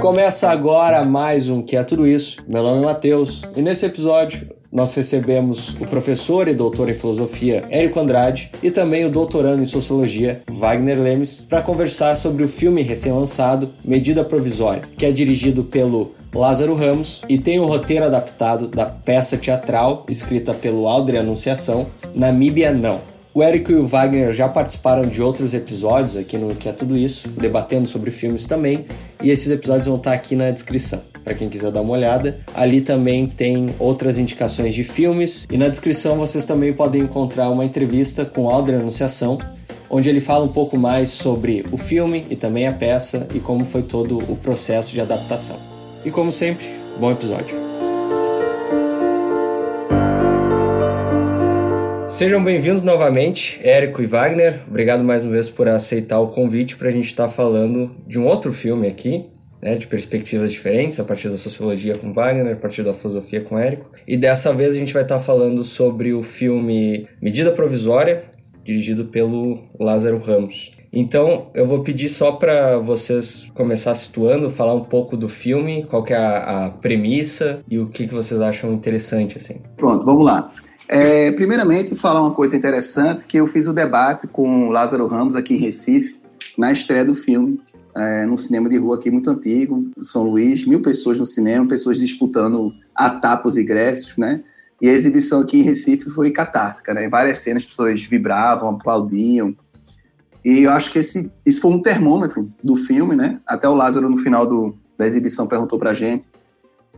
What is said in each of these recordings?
Começa agora mais um Que é Tudo Isso. Meu nome é Matheus e nesse episódio nós recebemos o professor e doutor em filosofia Érico Andrade e também o doutorando em sociologia Wagner Lemes para conversar sobre o filme recém-lançado Medida Provisória, que é dirigido pelo Lázaro Ramos e tem o roteiro adaptado da peça teatral escrita pelo Aldre Anunciação, Namíbia Não. O Érico e o Wagner já participaram de outros episódios aqui no Que é Tudo Isso, debatendo sobre filmes também, e esses episódios vão estar aqui na descrição, para quem quiser dar uma olhada. Ali também tem outras indicações de filmes, e na descrição vocês também podem encontrar uma entrevista com o Aldre Anunciação, onde ele fala um pouco mais sobre o filme e também a peça e como foi todo o processo de adaptação. E como sempre, bom episódio. Sejam bem-vindos novamente, Érico e Wagner. Obrigado mais uma vez por aceitar o convite para a gente estar tá falando de um outro filme aqui, né, de perspectivas diferentes, a partir da sociologia com Wagner, a partir da filosofia com Érico. E dessa vez a gente vai estar tá falando sobre o filme Medida Provisória, dirigido pelo Lázaro Ramos. Então, eu vou pedir só para vocês começar situando, falar um pouco do filme, qual é a, a premissa e o que, que vocês acham interessante, assim. Pronto, vamos lá. É, primeiramente, falar uma coisa interessante, que eu fiz o debate com o Lázaro Ramos aqui em Recife, na estreia do filme, é, num cinema de rua aqui muito antigo, São Luís, mil pessoas no cinema, pessoas disputando a tapa os ingressos, né? E a exibição aqui em Recife foi catártica, né? Em várias cenas as pessoas vibravam, aplaudiam. E eu acho que esse, isso foi um termômetro do filme, né? Até o Lázaro, no final do, da exibição, perguntou pra gente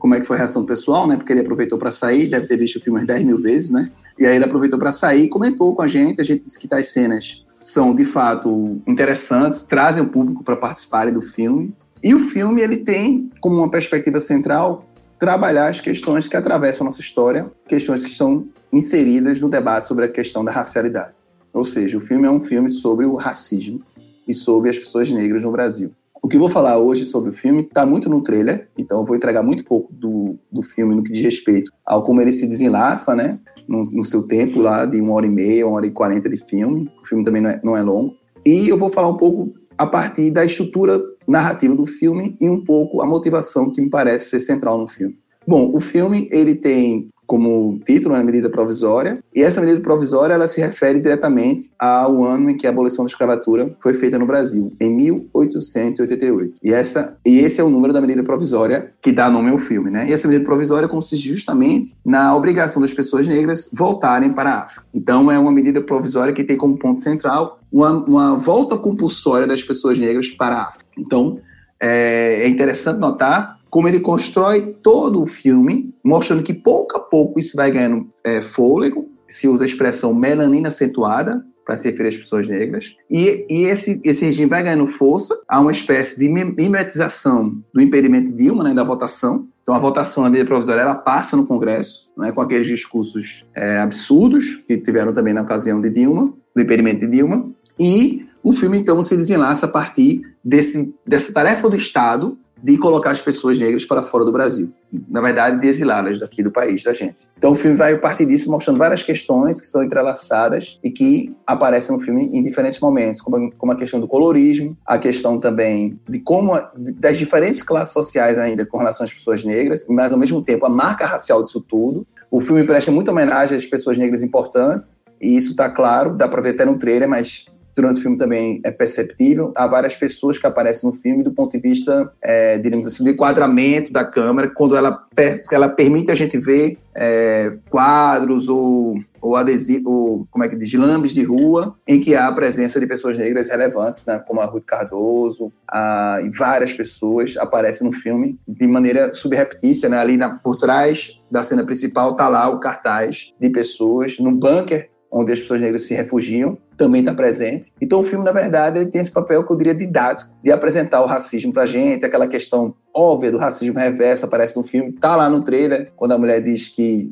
como é que foi a reação pessoal, né? Porque ele aproveitou para sair, deve ter visto o filme umas 10 mil vezes, né? E aí ele aproveitou para sair e comentou com a gente. A gente disse que tais cenas são de fato interessantes, trazem o público para participarem do filme. E o filme ele tem como uma perspectiva central trabalhar as questões que atravessam a nossa história, questões que estão inseridas no debate sobre a questão da racialidade. Ou seja, o filme é um filme sobre o racismo e sobre as pessoas negras no Brasil. O que eu vou falar hoje sobre o filme está muito no trailer, então eu vou entregar muito pouco do, do filme no que diz respeito ao como ele se desenlaça, né? No, no seu tempo lá de uma hora e meia, uma hora e quarenta de filme. O filme também não é, não é longo. E eu vou falar um pouco a partir da estrutura narrativa do filme e um pouco a motivação que me parece ser central no filme. Bom, o filme ele tem como título, né, medida provisória, e essa medida provisória ela se refere diretamente ao ano em que a abolição da escravatura foi feita no Brasil, em 1888. E, essa, e esse é o número da medida provisória que dá nome ao filme. Né? E essa medida provisória consiste justamente na obrigação das pessoas negras voltarem para a África. Então, é uma medida provisória que tem como ponto central uma, uma volta compulsória das pessoas negras para a África. Então, é, é interessante notar como ele constrói todo o filme, mostrando que pouco a pouco isso vai ganhando é, fôlego, se usa a expressão melanina acentuada, para se referir às pessoas negras, e, e, esse, esse regime vai ganhando força, há uma espécie de mimetização do impedimento de Dilma, né, da votação, então, a votação na medida provisória ela passa no Congresso, né, com aqueles discursos é, absurdos que tiveram também na ocasião de Dilma, do impedimento de Dilma, e o filme então se desenlaça a partir desse, dessa tarefa do Estado de colocar as pessoas negras para fora do Brasil. Na verdade, de exilá-las daqui do país da gente. Então o filme vai a partir disso mostrando várias questões que são entrelaçadas e que aparecem no filme em diferentes momentos, como, a questão do colorismo, a questão também de como das diferentes classes sociais ainda com relação às pessoas negras, mas ao mesmo tempo a marca racial disso tudo. O filme presta muita homenagem às pessoas negras importantes, e isso está claro, dá para ver até no trailer, mas durante o filme também é perceptível. Há várias pessoas que aparecem no filme do ponto de vista, é, assim, do enquadramento da câmera, quando ela, ela permite a gente ver é, quadros ou, ou como é que diz, lambes de rua, em que há a presença de pessoas negras relevantes, né, como a Ruth Cardoso, a, e várias pessoas aparecem no filme de maneira subreptícia, né, ali na, por trás da cena principal está lá o cartaz de pessoas num bunker onde as pessoas negras se refugiam, também está presente. Então o filme, na verdade, ele tem esse papel que eu diria didático, de apresentar o racismo para a gente, aquela questão óbvia do racismo reverso aparece no filme, tá lá no trailer, quando a mulher diz que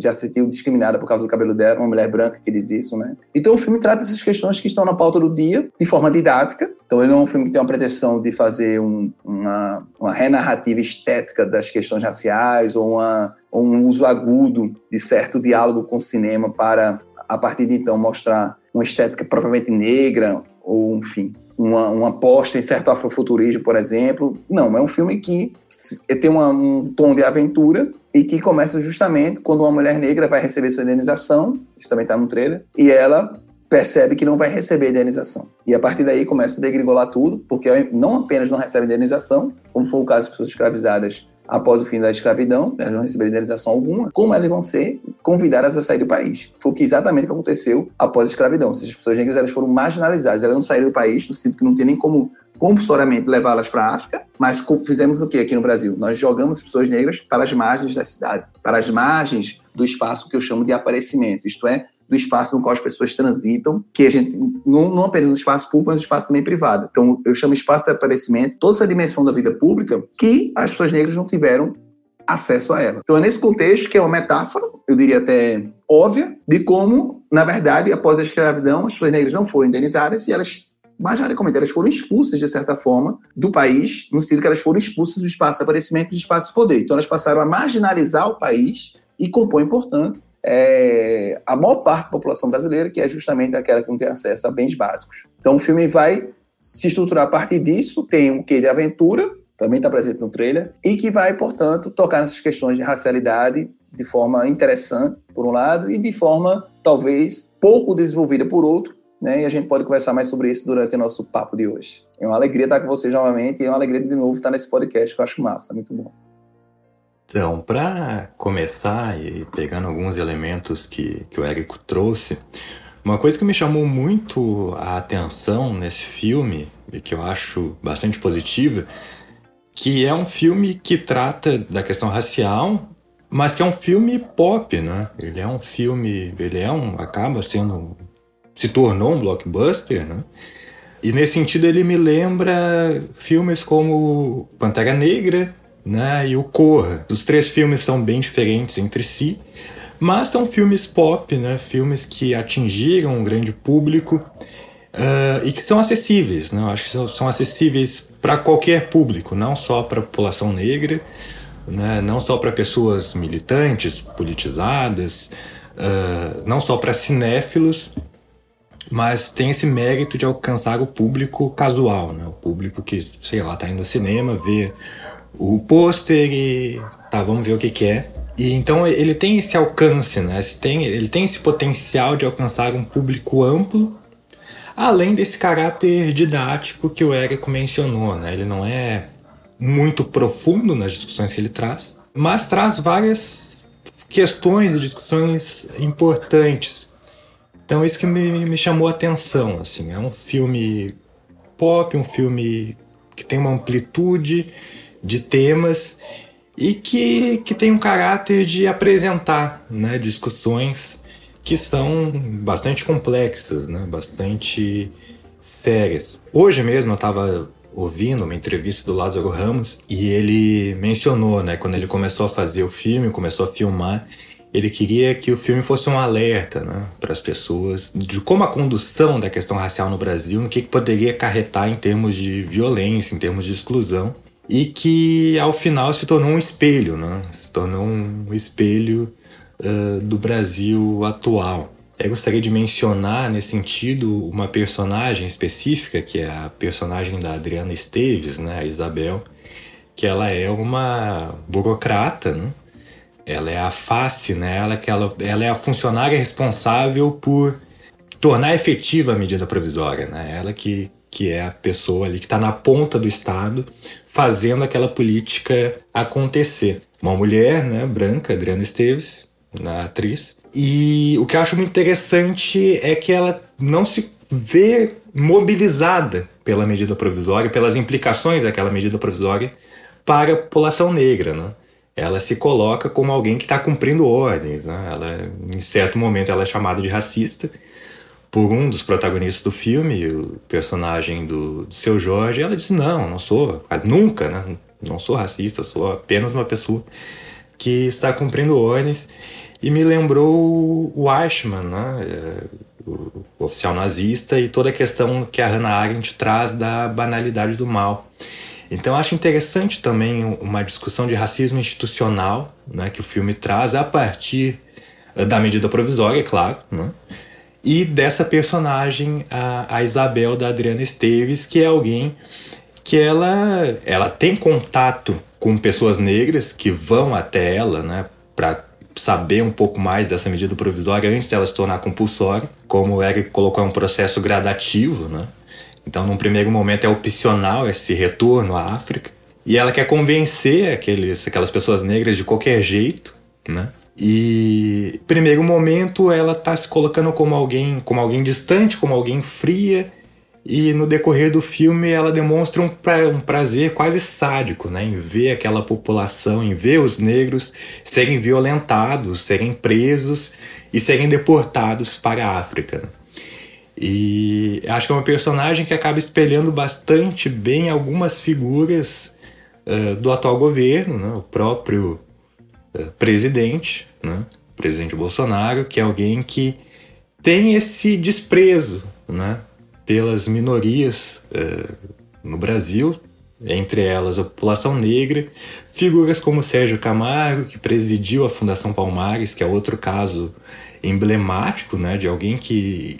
já se sentiu discriminada por causa do cabelo dela, uma mulher branca que diz isso, né? Então o filme trata essas questões que estão na pauta do dia, de forma didática, então ele não é um filme que tem uma pretensão de fazer um, uma, uma renarrativa estética das questões raciais ou, uma, um uso agudo de certo diálogo com o cinema para a partir de então mostrar uma estética propriamente negra ou enfim uma, uma aposta em certo afrofuturismo, por exemplo. Não, é um filme que tem uma, um tom de aventura e que começa justamente quando uma mulher negra vai receber sua indenização, isso também está no trailer, e ela percebe que não vai receber indenização. E a partir daí começa a degringolar tudo, porque não apenas não recebe indenização, como foi o caso de pessoas escravizadas após o fim da escravidão, elas não receberam indenização alguma, como elas vão ser convidadas a sair do país. Foi o que exatamente aconteceu após a escravidão. Ou as pessoas negras elas foram marginalizadas, elas não saíram do país, no sentido que não tinha nem como compulsoriamente levá-las para a África, mas fizemos o que aqui no Brasil? Nós jogamos pessoas negras para as margens da cidade, para as margens do espaço que eu chamo de aparecimento, isto é, do espaço no qual as pessoas transitam, que a gente, não, não apenas no espaço público, mas no espaço também privado. Então, eu chamo espaço de aparecimento, toda essa dimensão da vida pública que as pessoas negras não tiveram acesso a ela. Então, é nesse contexto que é uma metáfora, eu diria até óbvia, de como, na verdade, após a escravidão, as pessoas negras não foram indenizadas e elas majoritariamente elas foram expulsas, de certa forma, do país, no sentido que elas foram expulsas do espaço de aparecimento do espaço de poder. Então, elas passaram a marginalizar o país e compõem, portanto, é, a maior parte da população brasileira, que é justamente aquela que não tem acesso a bens básicos. Então o filme vai se estruturar a partir disso, tem um quê de aventura, também está presente no trailer, e que vai, portanto, tocar nessas questões de racialidade de forma interessante, por um lado, e de forma, talvez, pouco desenvolvida por outro, né? E a gente pode conversar mais sobre isso durante o nosso papo de hoje. É uma alegria estar com vocês novamente e é uma alegria de novo estar nesse podcast que eu acho massa, muito bom. Então, para começar e pegando alguns elementos que, que o Érico trouxe, uma coisa que me chamou muito a atenção nesse filme, e que eu acho bastante positiva, que é um filme que trata da questão racial, mas que é um filme pop, né? Ele é um filme, ele é um, acaba sendo, se tornou um blockbuster, né? E nesse sentido ele me lembra filmes como Pantera Negra, né, e o Corra. Os três filmes são bem diferentes entre si, mas são filmes pop, né, filmes que atingiram um grande público uh, e que são acessíveis. Né, acho que são, são acessíveis para qualquer público, não só para a população negra, né, não só para pessoas militantes, politizadas, uh, não só para cinéfilos, mas tem esse mérito de alcançar o público casual, né? o público que, sei lá, está indo ao cinema, vê o pôster e tá, vamos ver o que, que é. E então ele tem esse alcance, né? Tem, ele tem esse potencial de alcançar um público amplo, além desse caráter didático que o Érico mencionou, né? Ele não é muito profundo nas discussões que ele traz, mas traz várias questões e discussões importantes. Então isso que me, me chamou a atenção, assim, é um filme pop, um filme que tem uma amplitude, de temas e que, que tem um caráter de apresentar né, discussões que são bastante complexas, né, bastante sérias. Hoje mesmo eu estava ouvindo uma entrevista do Lázaro Ramos e ele mencionou, né, quando ele começou a fazer o filme, começou a filmar, ele queria que o filme fosse um alerta né, para as pessoas de como a condução da questão racial no Brasil, no que, que poderia acarretar em termos de violência, em termos de exclusão e que ao final se tornou um espelho, né? se tornou um espelho uh, do Brasil atual. Eu gostaria de mencionar nesse sentido uma personagem específica, que é a personagem da Adriana Esteves, né, a Isabel, que ela é uma burocrata, né? ela é a face, né? ela, que ela, ela é a funcionária responsável por tornar efetiva a medida provisória, né? ela que que é a pessoa ali que está na ponta do Estado fazendo aquela política acontecer. Uma mulher, né, branca, Adriana Esteves, na atriz. E o que eu acho muito interessante é que ela não se vê mobilizada pela medida provisória, pelas implicações daquela medida provisória para a população negra, né? Ela se coloca como alguém que está cumprindo ordens, né? Ela, em certo momento, ela é chamada de racista, por um dos protagonistas do filme, o personagem do, do seu Jorge, ela disse: Não, não sou, nunca, né? Não sou racista, sou apenas uma pessoa que está cumprindo ordens. E me lembrou o Eichmann, né? O oficial nazista, e toda a questão que a Hannah Arendt traz da banalidade do mal. Então acho interessante também uma discussão de racismo institucional né, que o filme traz a partir da medida provisória, é claro, né? E dessa personagem, a, a Isabel da Adriana Esteves, que é alguém que ela, ela tem contato com pessoas negras que vão até ela, né, para saber um pouco mais dessa medida provisória antes dela se tornar compulsória, como o Eric colocou, é um processo gradativo, né? Então, num primeiro momento é opcional esse retorno à África, e ela quer convencer aqueles, aquelas pessoas negras de qualquer jeito, né? E primeiro momento ela está se colocando como alguém, como alguém distante, como alguém fria, e no decorrer do filme ela demonstra um, pra, um prazer quase sádico né, em ver aquela população, em ver os negros serem violentados, serem presos e serem deportados para a África. E acho que é uma personagem que acaba espelhando bastante bem algumas figuras uh, do atual governo, né, o próprio presidente, né, presidente Bolsonaro, que é alguém que tem esse desprezo né, pelas minorias uh, no Brasil, entre elas a população negra, figuras como Sérgio Camargo, que presidiu a Fundação Palmares, que é outro caso emblemático né, de alguém que,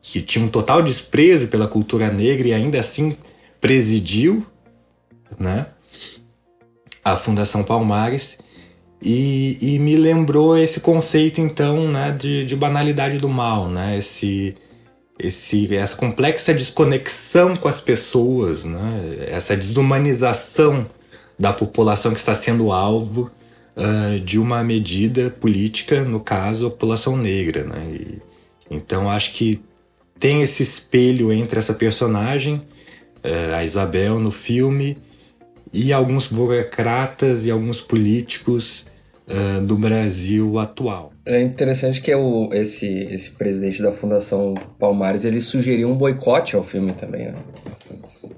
que tinha um total desprezo pela cultura negra e ainda assim presidiu né, a Fundação Palmares. E, e me lembrou esse conceito então né, de, de banalidade do mal, né, esse, esse, essa complexa desconexão com as pessoas, né? essa desumanização da população que está sendo alvo uh, de uma medida política, no caso, a população negra. Né? E, então, acho que tem esse espelho entre essa personagem, uh, a Isabel, no filme, e alguns burocratas e alguns políticos uh, do Brasil atual. É interessante que o, esse, esse presidente da Fundação Palmares ele sugeriu um boicote ao filme também. Né?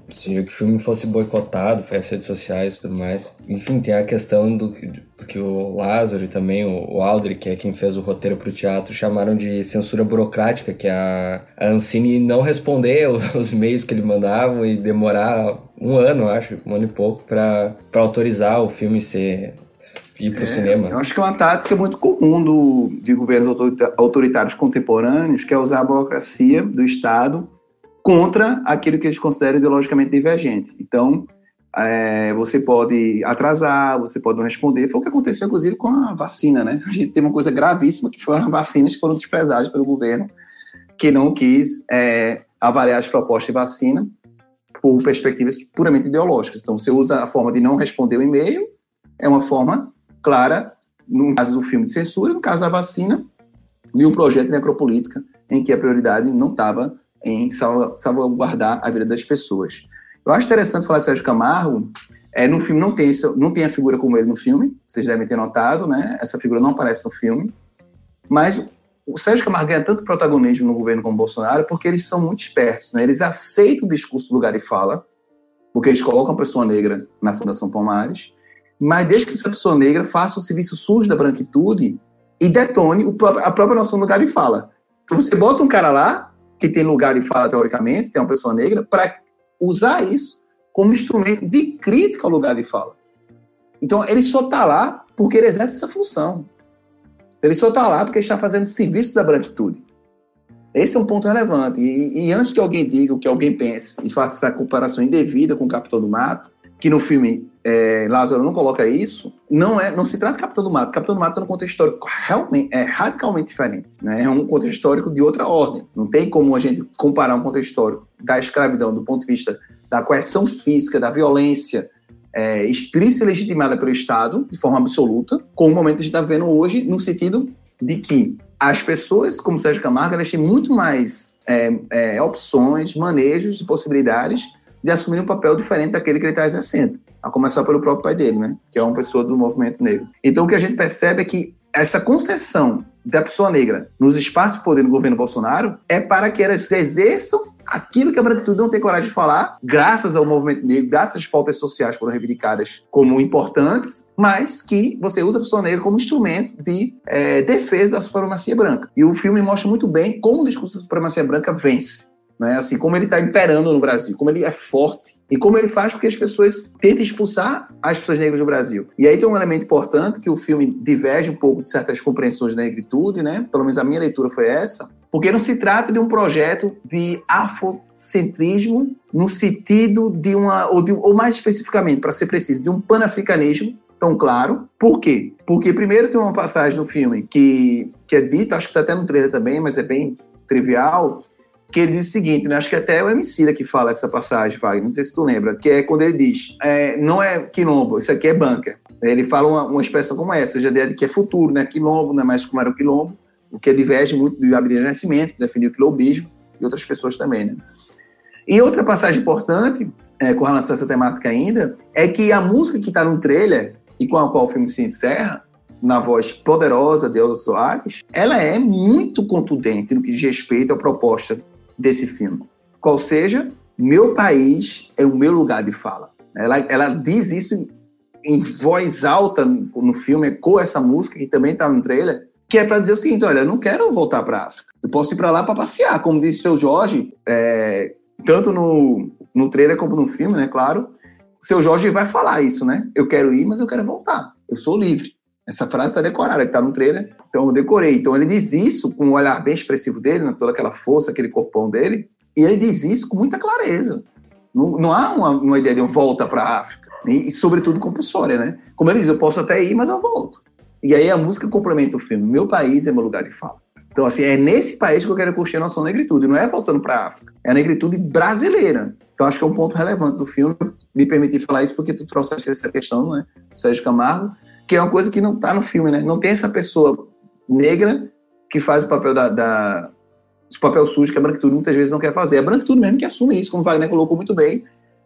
Sugeriu que o filme fosse boicotado, foi as redes sociais e tudo mais. Enfim, tem a questão do, do que o Lázaro e também o, o que é quem fez o roteiro para o teatro, chamaram de censura burocrática, que é a, a Ancine não responder os, os meios que ele mandava e demorar um ano, acho, um ano e pouco, para autorizar o filme ser ir para o é, cinema. Eu acho que é uma tática muito comum do, de governos autoritários contemporâneos, que é usar a burocracia do Estado contra aquilo que eles consideram ideologicamente divergente. Então, é, você pode atrasar, você pode não responder. Foi o que aconteceu, inclusive, com a vacina, né? A gente tem uma coisa gravíssima, que foram as vacinas que foram desprezadas pelo governo, que não quis é, avaliar as propostas de vacina por perspectivas puramente ideológicas. Então, você usa a forma de não responder o e-mail é uma forma clara, no caso do filme de censura, no caso da vacina, de um projeto necropolítica em que a prioridade não estava em salvaguardar a vida das pessoas. Eu acho interessante falar de Sérgio Camargo. É, no filme não tem, não tem a figura como ele no filme, vocês devem ter notado, né? Essa figura não aparece no filme. Mas o Sérgio Camargo ganha tanto protagonismo no governo como Bolsonaro porque eles são muito espertos, né? Eles aceitam o discurso do lugar de fala, porque eles colocam a pessoa negra na Fundação Palmares, mas desde que essa pessoa negra faça o serviço sujo da branquitude e detone a própria noção do lugar de fala. Então você bota um cara lá, que tem lugar de fala teoricamente, tem uma pessoa negra, para usar isso como instrumento de crítica ao lugar de fala. Então ele só está lá porque ele exerce essa função. Ele só está lá porque está fazendo serviço da branquitude. Esse é um ponto relevante. E, e, antes que alguém diga o que alguém pense e faça essa comparação indevida com o Capitão do Mato, que no filme é, Lázaro não coloca isso, não é, não se trata de Capitão do Mato. Capitão do Mato é um contexto histórico realmente, é radicalmente diferente. Né? É um contexto histórico de outra ordem. Não tem como a gente comparar um contexto histórico da escravidão do ponto de vista da coerção física, da violência é, explícita e legitimada pelo Estado, de forma absoluta, com o momento que a gente está vendo hoje, no sentido de que as pessoas, como Sérgio Camargo, elas têm muito mais é, é, opções, manejos e possibilidades de assumir um papel diferente daquele que ele está exercendo a começar pelo próprio pai dele, né? Que é uma pessoa do movimento negro. Então o que a gente percebe é que essa concessão da pessoa negra nos espaços de poder do governo Bolsonaro é para que elas exerçam aquilo que a branquitude não tem coragem de falar, graças ao movimento negro, graças às pautas sociais que foram reivindicadas como importantes, mas que você usa a pessoa negra como instrumento de é, defesa da supremacia branca. E o filme mostra muito bem como o discurso da supremacia branca vence né? Assim, como ele está imperando no Brasil, como ele é forte e como ele faz com que as pessoas tentem expulsar as pessoas negras do Brasil. E aí tem um elemento importante que o filme diverge um pouco de certas compreensões da negritude, né? Pelo menos a minha leitura foi essa, Porque não se trata de um projeto de afrocentrismo no sentido de uma, ou, de, ou mais especificamente, para ser preciso, de um panafricanismo tão claro. Por quê? Porque primeiro tem uma passagem no filme que, que é dita, acho que está até no trailer também, mas é bem trivial, que ele diz o seguinte, né? acho que até é o MC que fala essa passagem, Wagner, não sei se tu lembra, que é quando ele diz, é, não é quilombo, isso aqui é banca. Ele fala uma, uma expressão como essa, já de que é futuro, né? Quilombo, não é mais como era o quilombo, o que diverge muito do Abdias Nascimento, definiu o quilombismo, e outras pessoas também, né? E outra passagem importante, é, com relação a essa temática ainda, é que a música que está no trailer, e com a qual o filme se encerra, na voz poderosa de Elza Soares, ela é muito contundente no que diz respeito à proposta desse filme. Qual seja, meu país é o meu lugar de fala. Ela, ela diz isso em voz alta no filme, com essa música que também está no trailer, que é para dizer o seguinte: olha, eu não quero voltar para África. Eu posso ir para lá para passear, como disse o seu Jorge, é, tanto no, no trailer como no filme, né? Claro. Seu Jorge vai falar isso, né? Eu quero ir, mas eu quero voltar. Eu sou livre. Essa frase está decorada, está no trailer, então eu decorei. Então ele diz isso com um olhar bem expressivo dele, né, toda aquela força, aquele corpão dele, e ele diz isso com muita clareza. Não, não há uma, uma, ideia de volta para a África, e, e, sobretudo compulsória, né? Como ele diz, eu posso até ir, mas eu volto. E aí a música complementa o filme. Meu país é meu lugar de fala. Então, assim, é nesse país que eu quero curtir a nossa negritude, não é voltando para a África, é a negritude brasileira. Então, acho que é um ponto relevante do filme, me permitir falar isso porque tu trouxeste essa questão, né? Sérgio Camargo, que é uma coisa que não está no filme, né? Não tem essa pessoa negra que faz o papel da, da o papel sujo que a branquitude muitas vezes não quer fazer. É a branquitude mesmo que assume isso, como o Wagner colocou muito bem,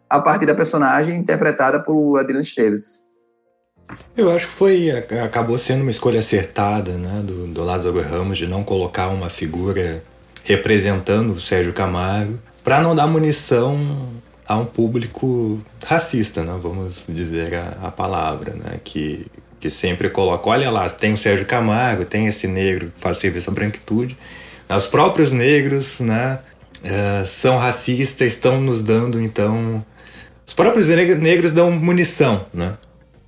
a partir da personagem interpretada por Adriano Esteves. Eu acho que foi acabou sendo uma escolha acertada, né, do, do Lázaro Ramos de não colocar uma figura representando o Sérgio Camargo para não dar munição a um público racista, né, vamos dizer a, a palavra, né, que que sempre coloca, olha lá, tem o Sérgio Camargo, tem esse negro que faz serviço à branquitude, os próprios negros, né, uh, são racistas, estão nos dando, então, os próprios negros dão munição, né,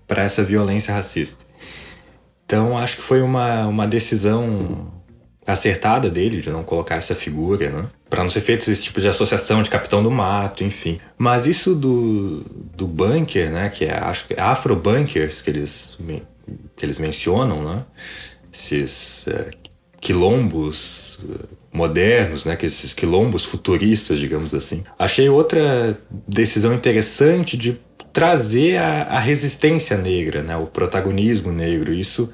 para essa violência racista. Então, acho que foi uma, uma decisão acertada dele de não colocar essa figura, né? Para não ser feito esse tipo de associação de capitão do mato, enfim. Mas isso do, do bunker, né? Que é, acho que é Afro Bunkers que eles, que eles mencionam, né? Esses é, quilombos é, modernos, né? Que esses quilombos futuristas, digamos assim. Achei outra decisão interessante de trazer a, a resistência negra, né? O protagonismo negro. Isso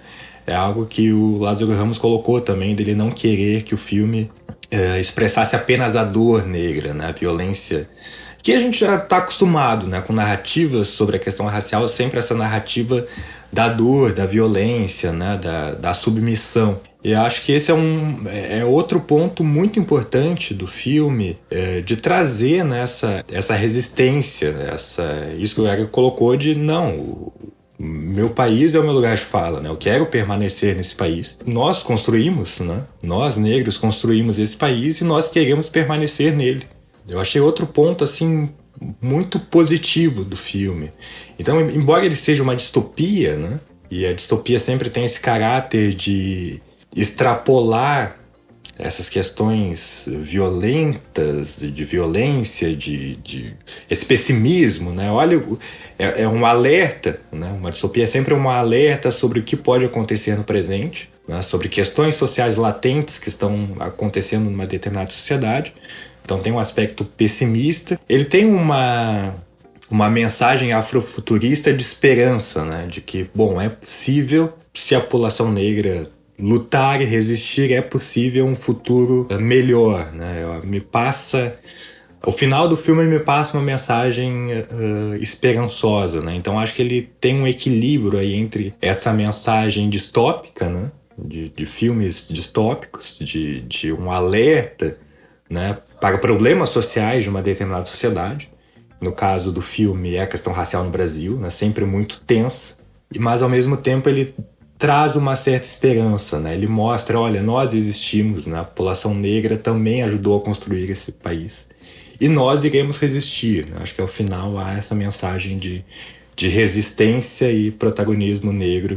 é algo que o Lázaro Ramos colocou também, dele não querer que o filme é, expressasse apenas a dor negra, né, a violência. Que a gente já está acostumado né, com narrativas sobre a questão racial, sempre essa narrativa da dor, da violência, né, da, da submissão. E acho que esse é, um, é outro ponto muito importante do filme, é, de trazer né, essa resistência, essa, isso que o Eric colocou de não, meu país é o meu lugar de fala, né? Eu quero permanecer nesse país. Nós construímos, né? Nós negros construímos esse país e nós queremos permanecer nele. Eu achei outro ponto assim muito positivo do filme. Então, embora ele seja uma distopia, né? E a distopia sempre tem esse caráter de extrapolar essas questões violentas, de violência, de, de esse pessimismo, né? Olha, é, é, um alerta, né? Uma distopia é sempre um alerta sobre o que pode acontecer no presente, né? sobre questões sociais latentes que estão acontecendo numa determinada sociedade. Então tem um aspecto pessimista. Ele tem uma uma mensagem afrofuturista de esperança, né? De que, bom, é possível se a população negra lutar e resistir é possível um futuro eh, melhor, né? Me passa o final do filme me passa uma mensagem uh, esperançosa, né? Então acho que ele tem um equilíbrio aí entre essa mensagem distópica, né? De, de filmes distópicos, de, de um alerta, né? Para problemas sociais de uma determinada sociedade. No caso do filme é a questão racial no Brasil, né? Sempre muito tensa, mas ao mesmo tempo ele traz uma certa esperança, né? Ele mostra, olha, nós existimos, né? a população negra também ajudou a construir esse país e nós iremos resistir. Né? Acho que ao final há essa mensagem de, de resistência e protagonismo negro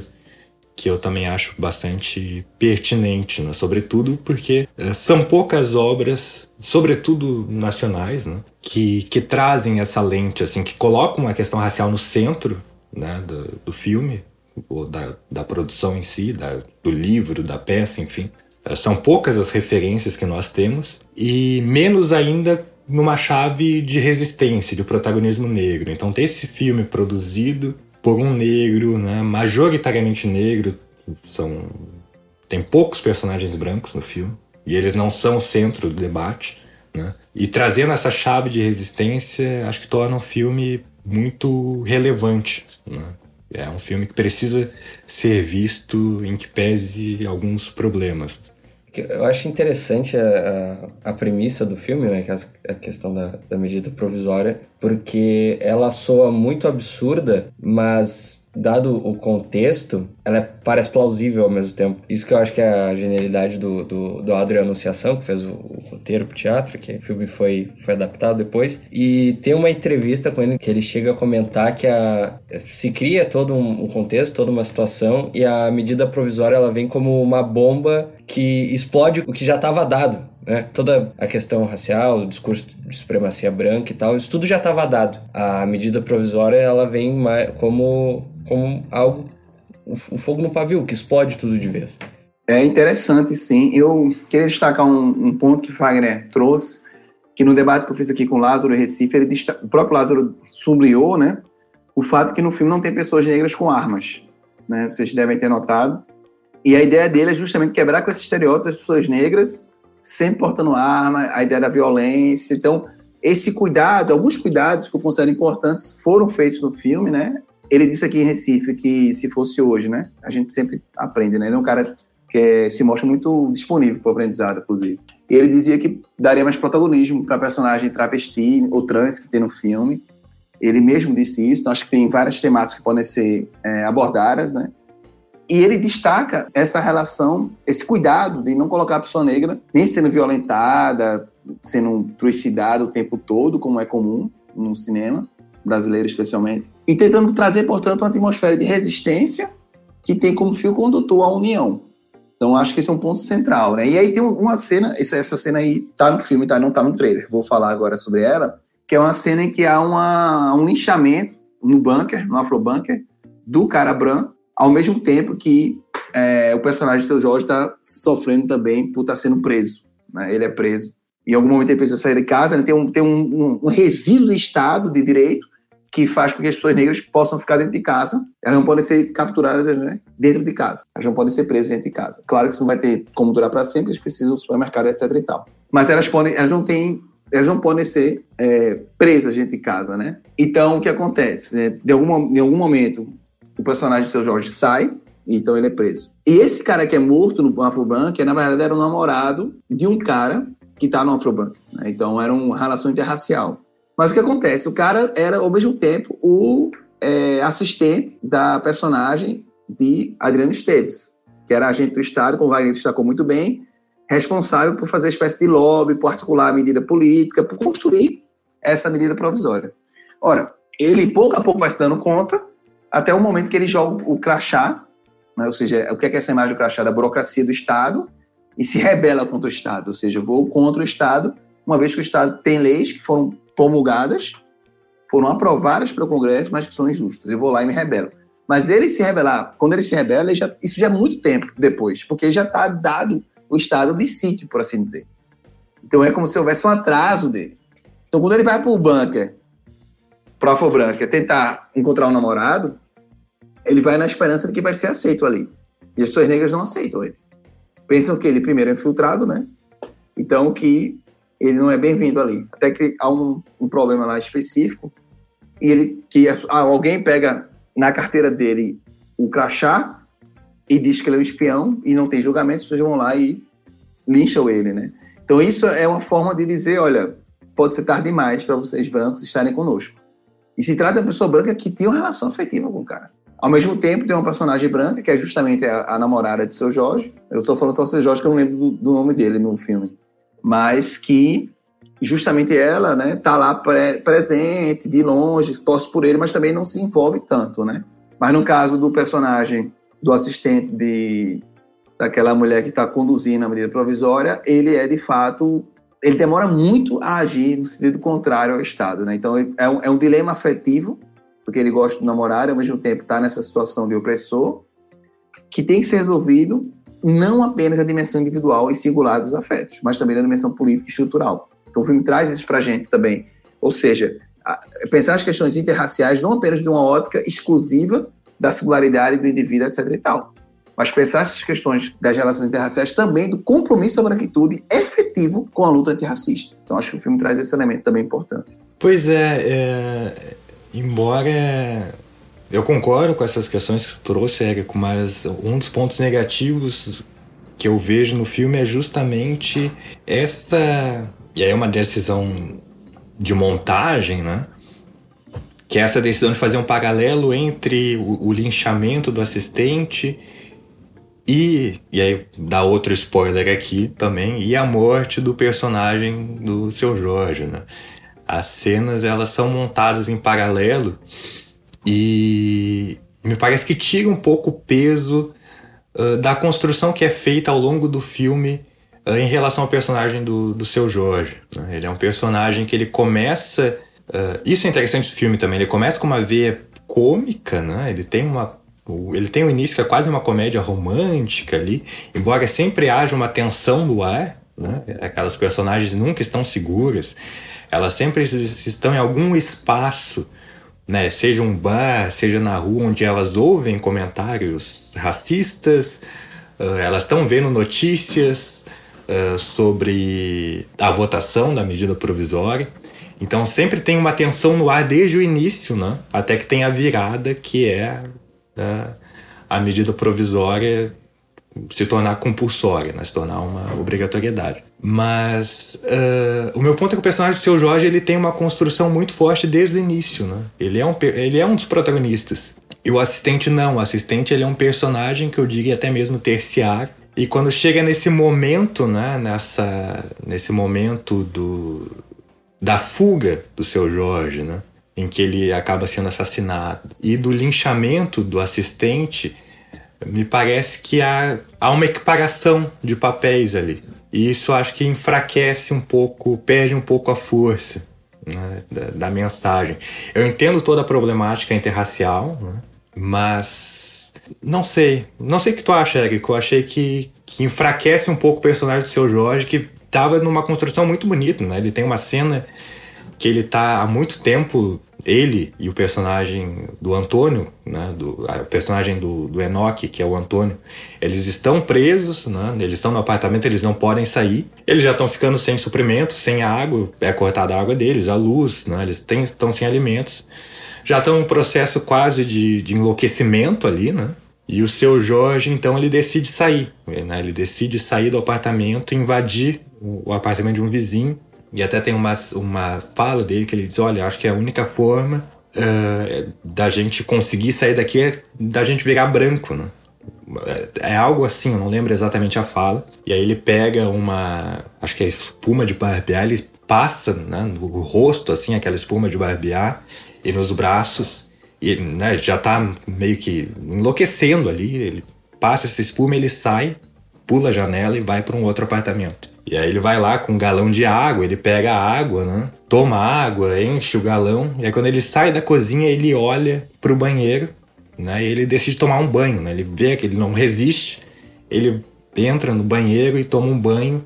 que eu também acho bastante pertinente, né? sobretudo porque uh, são poucas obras, sobretudo nacionais, né? que, que trazem essa lente, assim, que colocam a questão racial no centro né? do, do filme, ou da, da produção em si, da, do livro, da peça, enfim. Uh, são poucas as referências que nós temos, e menos ainda numa chave de resistência, de protagonismo negro. Então, ter esse filme produzido por um negro, né, majoritariamente negro, são tem poucos personagens brancos no filme e eles não são o centro do debate, né? E trazendo essa chave de resistência, acho que torna um filme muito relevante. Né? É um filme que precisa ser visto em que pese alguns problemas. Eu acho interessante a, a, a, premissa do filme, né, que é a questão da, da medida provisória, porque ela soa muito absurda, mas dado o contexto, ela é, parece plausível ao mesmo tempo. Isso que eu acho que é a genialidade do, do, do Adriano Anunciação, que fez o, o, roteiro pro teatro, que o filme foi, foi adaptado depois. E tem uma entrevista com ele que ele chega a comentar que a, se cria todo um, um contexto, toda uma situação, e a medida provisória ela vem como uma bomba que explode o que já estava dado né? Toda a questão racial, o discurso de supremacia branca e tal, isso tudo já estava dado. A medida provisória ela vem como, como algo, o um fogo no pavio, que explode tudo de vez. É interessante, sim. Eu queria destacar um, um ponto que Wagner trouxe, que no debate que eu fiz aqui com o Lázaro Recife, ele o próprio Lázaro sublinhou, né? O fato que no filme não tem pessoas negras com armas, né? Vocês devem ter notado. E a ideia dele é justamente quebrar com esse estereótipo das pessoas negras sempre portando arma, a ideia da violência. Então, esse cuidado, alguns cuidados que eu considero importantes foram feitos no filme, né? Ele disse aqui em Recife que se fosse hoje, né? A gente sempre aprende, né? Ele é um cara que é, se mostra muito disponível para o aprendizado, inclusive. E ele dizia que daria mais protagonismo para personagem travesti ou trans que tem no filme. Ele mesmo disse isso. Então, acho que tem várias temáticas que podem ser é, abordadas, né? E ele destaca essa relação, esse cuidado de não colocar a pessoa negra nem sendo violentada, sendo trucidada o tempo todo, como é comum no cinema brasileiro especialmente, e tentando trazer, portanto, uma atmosfera de resistência que tem como fio condutor a união. Então, acho que esse é um ponto central, né? E aí tem uma cena, essa cena aí tá no filme, tá? Não tá no trailer. Vou falar agora sobre ela, que é uma cena em que há uma, um linchamento no bunker, no afrobunker, do cara branco, ao mesmo tempo que é, o personagem do seu Jorge está sofrendo também por estar tá sendo preso. Né? Ele é preso. Em algum momento ele precisa sair de casa, né? tem, um, tem um, um, resíduo de Estado de direito que faz com que as pessoas negras possam ficar dentro de casa. Elas não podem ser capturadas né? dentro de casa. Elas não podem ser presas dentro de casa. Claro que isso não vai ter como durar para sempre, eles precisam do supermercado, etc e tal. Mas elas podem, elas não têm elas não podem ser é, presas dentro de casa, né? Então, o que acontece? É, de em algum momento, o personagem do seu Jorge sai, então ele é preso. E esse cara que é morto no Afrobank, na verdade, era o namorado de um cara que está no Afrobank. Né? Então era uma relação interracial. Mas o que acontece? O cara era, ao mesmo tempo, o é, assistente da personagem de Adriano Esteves, que era agente do Estado, como o Wagner destacou muito bem, responsável por fazer espécie de lobby, por articular a medida política, por construir essa medida provisória. Ora, ele pouco a pouco vai se dando conta até o momento que ele joga o crachá, né? ou seja, o que é, essa imagem do crachá? Da burocracia do Estado, e se rebela contra o Estado, ou seja, vou contra o Estado, uma vez que o Estado tem leis que foram promulgadas, foram aprovadas pelo Congresso, mas que são injustas, eu vou lá e me rebelo. Mas ele se rebelar, quando ele se rebela, ele já, isso já é muito tempo depois, porque já está dado o estado de sítio, por assim dizer. Então é como se houvesse um atraso dele. Então quando ele vai para o bunker para Afrobranca tentar encontrar um namorado, ele vai na esperança de que vai ser aceito ali. E as pessoas negras não aceitam ele. Pensam que ele primeiro é infiltrado, né? Então que ele não é bem-vindo ali. Até que há um, um, problema lá específico e ele que alguém pega na carteira dele o crachá e diz que ele é um espião e não tem julgamento, as pessoas vão lá e lincham ele, né? Então isso é uma forma de dizer, olha, pode ser tarde demais para vocês brancos estarem conosco. E se trata de uma pessoa branca que tem uma relação afetiva com o cara. Ao mesmo tempo, tem uma personagem branca, que é justamente a, a namorada de seu Jorge. Eu estou falando só seu Jorge, que eu não lembro do, do, nome dele no filme. Mas que justamente ela, né, tá lá pre presente, de longe, torce por ele, mas também não se envolve tanto, né? Mas no caso do personagem do assistente de daquela mulher que está conduzindo a medida provisória, ele é de fato ele demora muito a agir no sentido contrário ao Estado, né? Então é um, é um dilema afetivo porque ele gosta do namorado e ao mesmo tempo está nessa situação de opressor que tem que ser resolvido não apenas na dimensão individual e singular dos afetos, mas também na dimensão política e estrutural. Então o filme traz isso para a gente também. Ou seja, pensar as questões interraciais não apenas de uma ótica exclusiva da singularidade do indivíduo, etc. e tal, mas pensar essas questões das relações interraciais também do compromisso da branquitude efetivo com a luta antirracista. Então acho que o filme traz esse elemento também importante. Pois é, é embora eu concordo com essas questões que tu trouxe, Érico, mas um dos pontos negativos que eu vejo no filme é justamente essa. E aí é uma decisão de montagem, né? Que é essa decisão de fazer um paralelo entre o, o linchamento do assistente e, e aí dá outro spoiler aqui também, e a morte do personagem do seu Jorge, né? As cenas elas são montadas em paralelo e me parece que tira um pouco o peso uh, da construção que é feita ao longo do filme uh, em relação ao personagem do, do seu Jorge. Né? Ele é um personagem que ele começa. Uh, isso é interessante do filme também. Ele começa com uma veia cômica, né? Ele tem uma ele tem um início que é quase uma comédia romântica ali, embora sempre haja uma tensão no ar, né? Aquelas personagens nunca estão seguras, elas sempre estão em algum espaço né, seja um bar, seja na rua, onde elas ouvem comentários racistas, uh, elas estão vendo notícias uh, sobre a votação da medida provisória. Então sempre tem uma tensão no ar desde o início, né, até que tem a virada, que é uh, a medida provisória se tornar compulsória, né? se tornar uma obrigatoriedade. Mas uh, o meu ponto é que o personagem do Seu Jorge ele tem uma construção muito forte desde o início. Né? Ele, é um, ele é um dos protagonistas. E o assistente não. O assistente ele é um personagem que eu diria até mesmo terciário. E quando chega nesse momento, né, nessa, nesse momento do, da fuga do Seu Jorge, né, em que ele acaba sendo assassinado, e do linchamento do assistente, me parece que há, há uma equiparação de papéis ali. E isso acho que enfraquece um pouco, perde um pouco a força né, da, da, mensagem. Eu entendo toda a problemática interracial, né, mas não sei. Não sei o que tu acha, Eric. Eu achei que, que enfraquece um pouco o personagem do seu Jorge, que estava numa construção muito bonita. Né? Ele tem uma cena que ele está há muito tempo ele e o personagem do Antônio, né, do, o personagem do, do Enoch, que é o Antônio, eles estão presos, né, eles estão no apartamento, eles não podem sair, eles já estão ficando sem suprimentos, sem água, é cortada a água deles, a luz, né, eles estão sem alimentos, já estão em um processo quase de, de enlouquecimento ali, né, e o seu Jorge, então, ele decide sair, né, ele decide sair do apartamento, invadir o apartamento de um vizinho, e até tem uma, uma fala dele que ele diz: Olha, acho que a única forma uh, da gente conseguir sair daqui é da gente virar branco, né? É, é algo assim, eu não lembro exatamente a fala. E aí ele pega uma, acho que é espuma de barbear, ele passa né, no rosto, assim, aquela espuma de barbear, e nos braços. E né, já tá meio que enlouquecendo ali. Ele passa essa espuma, ele sai, pula a janela e vai para um outro apartamento. E aí ele vai lá com um galão de água, ele pega a água, né? Toma água, enche o galão. E aí quando ele sai da cozinha, ele olha pro banheiro, né? E ele decide tomar um banho, né? Ele vê que ele não resiste, ele entra no banheiro e toma um banho.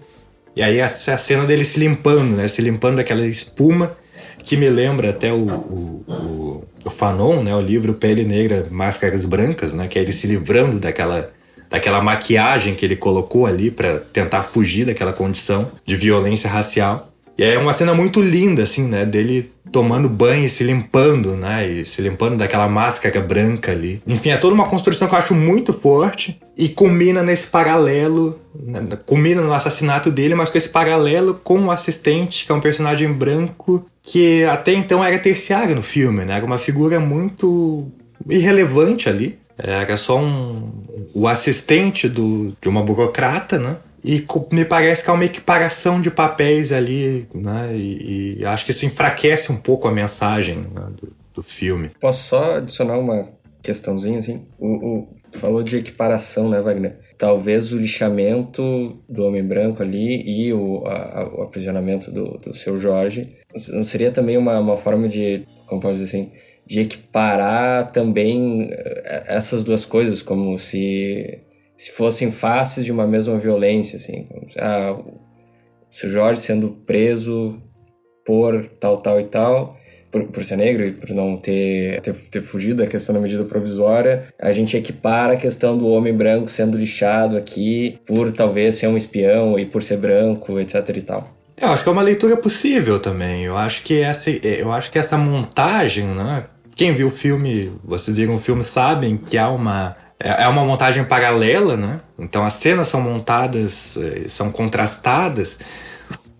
E aí essa é a cena dele se limpando, né? Se limpando daquela espuma que me lembra até o, o, o, o Fanon, né? O livro Pele Negra, Máscaras Brancas, né? Que é ele se livrando daquela daquela maquiagem que ele colocou ali para tentar fugir daquela condição de violência racial. E é uma cena muito linda, assim, né? Dele tomando banho e se limpando, né? E se limpando daquela máscara branca ali. Enfim, é toda uma construção que eu acho muito forte e culmina nesse paralelo, né? culmina no assassinato dele, mas com esse paralelo com o assistente, que é um personagem branco que até então era terciário no filme, né? Era uma figura muito irrelevante ali. Era só um, o assistente do, de uma burocrata, né? E me parece que há uma equiparação de papéis ali, né? E, e acho que isso enfraquece um pouco a mensagem né? do, do filme. Posso só adicionar uma questãozinha, assim. O, o, tu falou de equiparação, né, Wagner? Talvez o lixamento do homem branco ali e o, a, o aprisionamento do, do seu Jorge não seria também uma, uma forma de, como pode dizer assim, de equiparar também eh, essas duas coisas, como se, se fossem faces de uma mesma violência, assim. Ah, o seu Jorge sendo preso por tal, tal e tal, por, por ser negro e por não ter, ter, ter fugido da questão da medida provisória, a gente equipara a questão do homem branco sendo lixado aqui por talvez ser um espião e por ser branco, etc e tal. Eu acho que é uma leitura possível também. Eu acho que essa, eu acho que essa montagem, né? Quem viu o filme, vocês viram o filme, sabem que há uma é, é uma montagem paralela, né? Então as cenas são montadas, eh, são contrastadas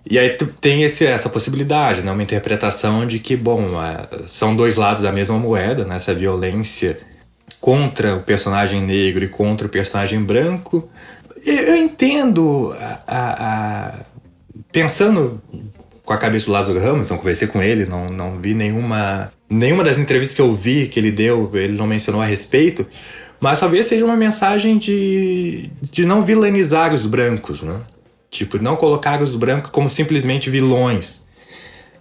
e aí tem esse, essa possibilidade, né? Uma interpretação de que, bom, é, são dois lados da mesma moeda, né? Essa violência contra o personagem negro e contra o personagem branco. Eu entendo a, a, a... pensando com a cabeça do Lázaro Ramos, não conversei com ele, não, não vi nenhuma nenhuma das entrevistas que eu vi que ele deu, ele não mencionou a respeito, mas talvez seja uma mensagem de, de não vilanizar os brancos, né? Tipo, não colocar os brancos como simplesmente vilões.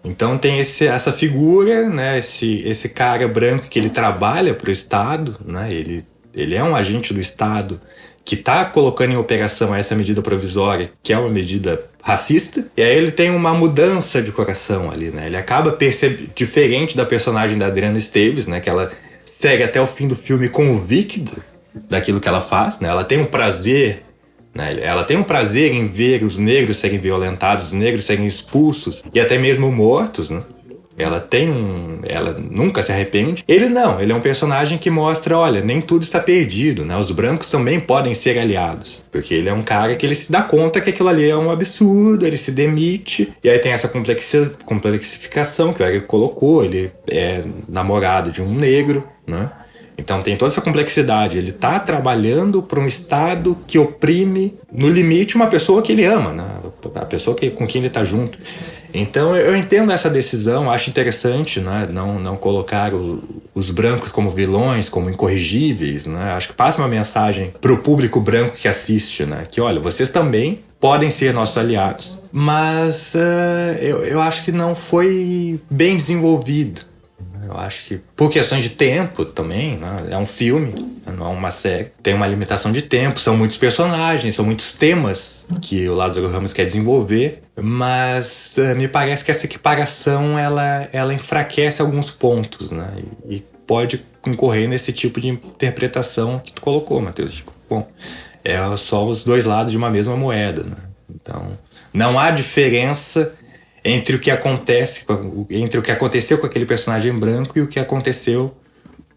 Então tem esse, essa figura, né, esse, esse cara branco que ele trabalha para o Estado, né, ele, ele é um agente do Estado que está colocando em operação essa medida provisória, que é uma medida racista, e aí ele tem uma mudança de coração ali, né? Ele acaba percebendo, diferente da personagem da Adriana Esteves, né, que ela segue até o fim do filme convicta daquilo que ela faz, né? Ela tem um prazer né? Ela tem um prazer em ver os negros serem violentados, os negros serem expulsos e até mesmo mortos. Né? Ela tem um. Ela nunca se arrepende. Ele não, ele é um personagem que mostra: olha, nem tudo está perdido, né? Os brancos também podem ser aliados. Porque ele é um cara que ele se dá conta que aquilo ali é um absurdo, ele se demite. E aí tem essa complexificação que o Eric colocou: ele é namorado de um negro, né? Então tem toda essa complexidade. Ele está trabalhando para um Estado que oprime, no limite, uma pessoa que ele ama, né? a pessoa que, com quem ele está junto. Então eu entendo essa decisão, acho interessante né? não, não colocar o, os brancos como vilões, como incorrigíveis. Né? Acho que passa uma mensagem para o público branco que assiste, né? que olha, vocês também podem ser nossos aliados. Mas uh, eu, eu acho que não foi bem desenvolvido eu acho que por questões de tempo também, né? é um filme, não é uma série. Tem uma limitação de tempo, são muitos personagens, são muitos temas que o Lázaro Ramos quer desenvolver, mas uh, me parece que essa equiparação ela, ela enfraquece alguns pontos, né? E, e pode incorrer nesse tipo de interpretação que tu colocou, Matheus. Tipo, bom, é só os dois lados de uma mesma moeda, né? Então, não há diferença entre o que acontece, entre o que aconteceu com aquele personagem branco e o que aconteceu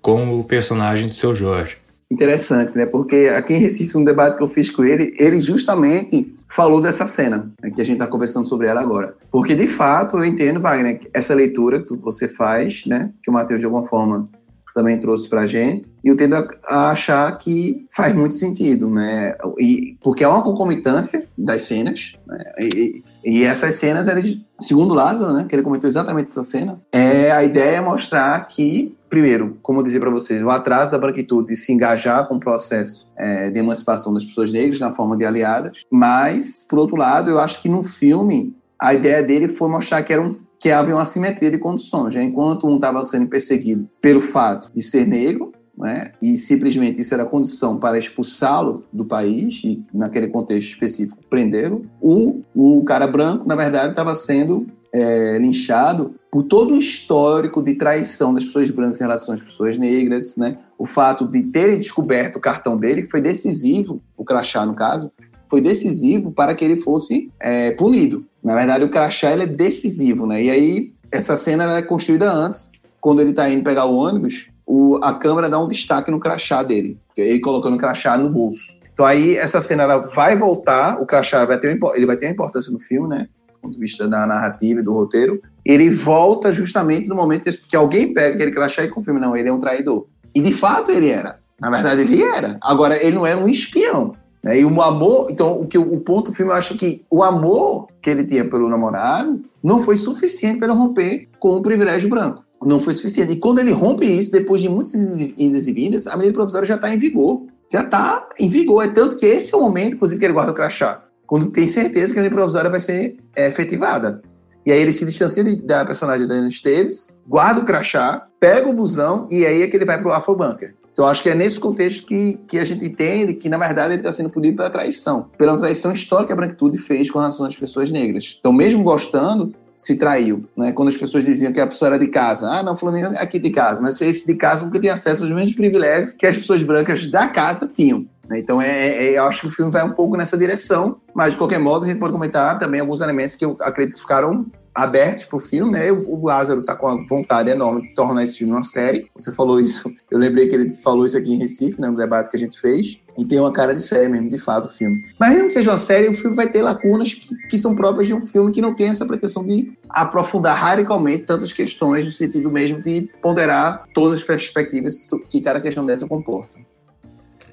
com o personagem do seu Jorge. Interessante, né? Porque aqui em Recife, um debate que eu fiz com ele, ele justamente falou dessa cena, né, que a gente está conversando sobre ela agora. Porque, de fato, eu entendo, Wagner, essa leitura que você faz, né? Que o Matheus, de alguma forma, também trouxe para a gente, e eu tendo a, achar que faz muito sentido, né? E, porque é uma concomitância das cenas, né? E, e essas cenas, eles, segundo Lázaro, né, que ele comentou exatamente essa cena, é a ideia é mostrar que, primeiro, como eu dizia para vocês, o atraso da branquitude de se engajar com o processo é, de emancipação das pessoas negras na forma de aliadas, mas, por outro lado, eu acho que no filme a ideia dele foi mostrar que era um que havia uma simetria de condições. Já enquanto um estava sendo perseguido pelo fato de ser negro, né? e simplesmente isso era condição para expulsá-lo do país, e naquele contexto específico, prendê-lo. O, o cara branco, na verdade, estava sendo é, linchado por todo o histórico de traição das pessoas brancas em relação às pessoas negras, né? o fato de terem descoberto o cartão dele, que foi decisivo, o crachá no caso, foi decisivo para que ele fosse é, punido. Na verdade, o crachá ele é decisivo, né? E aí, essa cena é construída antes, quando ele está indo pegar o ônibus, o, a câmera dá um destaque no crachá dele, ele colocando o crachá no bolso. Então aí essa cena ela vai voltar, o crachá vai ter, ele vai ter uma importância no filme, né? Do ponto de vista da narrativa e do roteiro. Ele volta justamente no momento que alguém pega aquele crachá e confirma, não, ele é um traidor. E de fato ele era. Na verdade ele era. Agora ele não era um espião. Né? E o amor, então o que o ponto do filme eu acho que o amor que ele tinha pelo namorado não foi suficiente para romper com o privilégio branco. Não foi suficiente. E quando ele rompe isso, depois de muitas idas e vindas, a medida provisória já está em vigor. Já está em vigor. É tanto que esse é o momento, inclusive, que ele guarda o crachá. Quando tem certeza que a medida provisória vai ser é, efetivada. E aí ele se distancia da personagem da Ana Esteves, guarda o crachá, pega o busão e aí é que ele vai para o Afrobunker. Então, acho que é nesse contexto que, que a gente entende que, na verdade, ele está sendo punido pela traição. Pela traição histórica que a branquitude fez com relação às pessoas negras. Então, mesmo gostando, se traiu. Né? Quando as pessoas diziam que a pessoa era de casa. Ah, não, falando é aqui de casa. Mas esse de casa nunca tem acesso aos mesmos privilégios que as pessoas brancas da casa tinham. Né? Então, é, é, eu acho que o filme vai um pouco nessa direção. Mas, de qualquer modo, a gente pode comentar também alguns elementos que eu acredito que ficaram abertos para o filme, né? O Lázaro está com a vontade enorme de tornar esse filme uma série. Você falou isso, eu lembrei que ele falou isso aqui em Recife, né, no debate que a gente fez. E tem uma cara de série mesmo, de fato, o filme. Mas mesmo que seja uma série, o filme vai ter lacunas que, que são próprias de um filme que não tem essa pretensão de aprofundar radicalmente tantas questões, no sentido mesmo de ponderar todas as perspectivas que cada questão dessa comporta.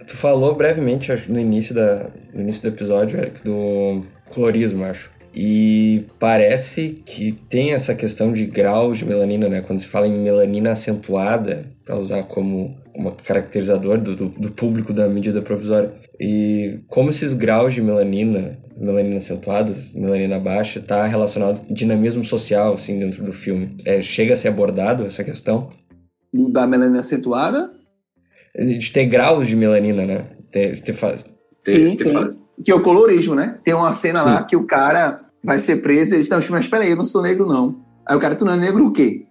Tu falou brevemente, acho, no início, da, no início do episódio, Eric, do colorismo, acho. E parece que tem essa questão de graus de melanina, né? Quando se fala em melanina acentuada, para usar como uma caracterizador do, do, do, público da medida provisória. E como esses graus de melanina, melanina acentuadas, melanina baixa, está relacionado com dinamismo social, assim, dentro do filme. É, chega a ser abordado essa questão? Da melanina acentuada? De ter graus de melanina, né? Ter, ter, ter, Sim, ter, tem. Que é o colorismo, né? Tem uma cena Sim. lá que o cara vai ser preso e eles estão, mas peraí, eu não sou negro, não. Aí o cara, tu não é negro o quê?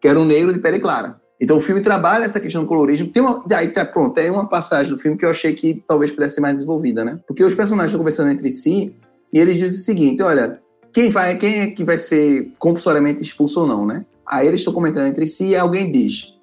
Que era um negro de pele clara. Então o filme trabalha essa questão do colorismo. Tem uma, aí tá pronto, tem uma passagem do filme que eu achei que talvez pudesse ser mais desenvolvida, né? Porque os personagens estão conversando entre si e eles dizem o seguinte: olha, quem vai, quem é que vai ser compulsoriamente expulso ou não, né? Aí eles estão comentando entre si e alguém diz: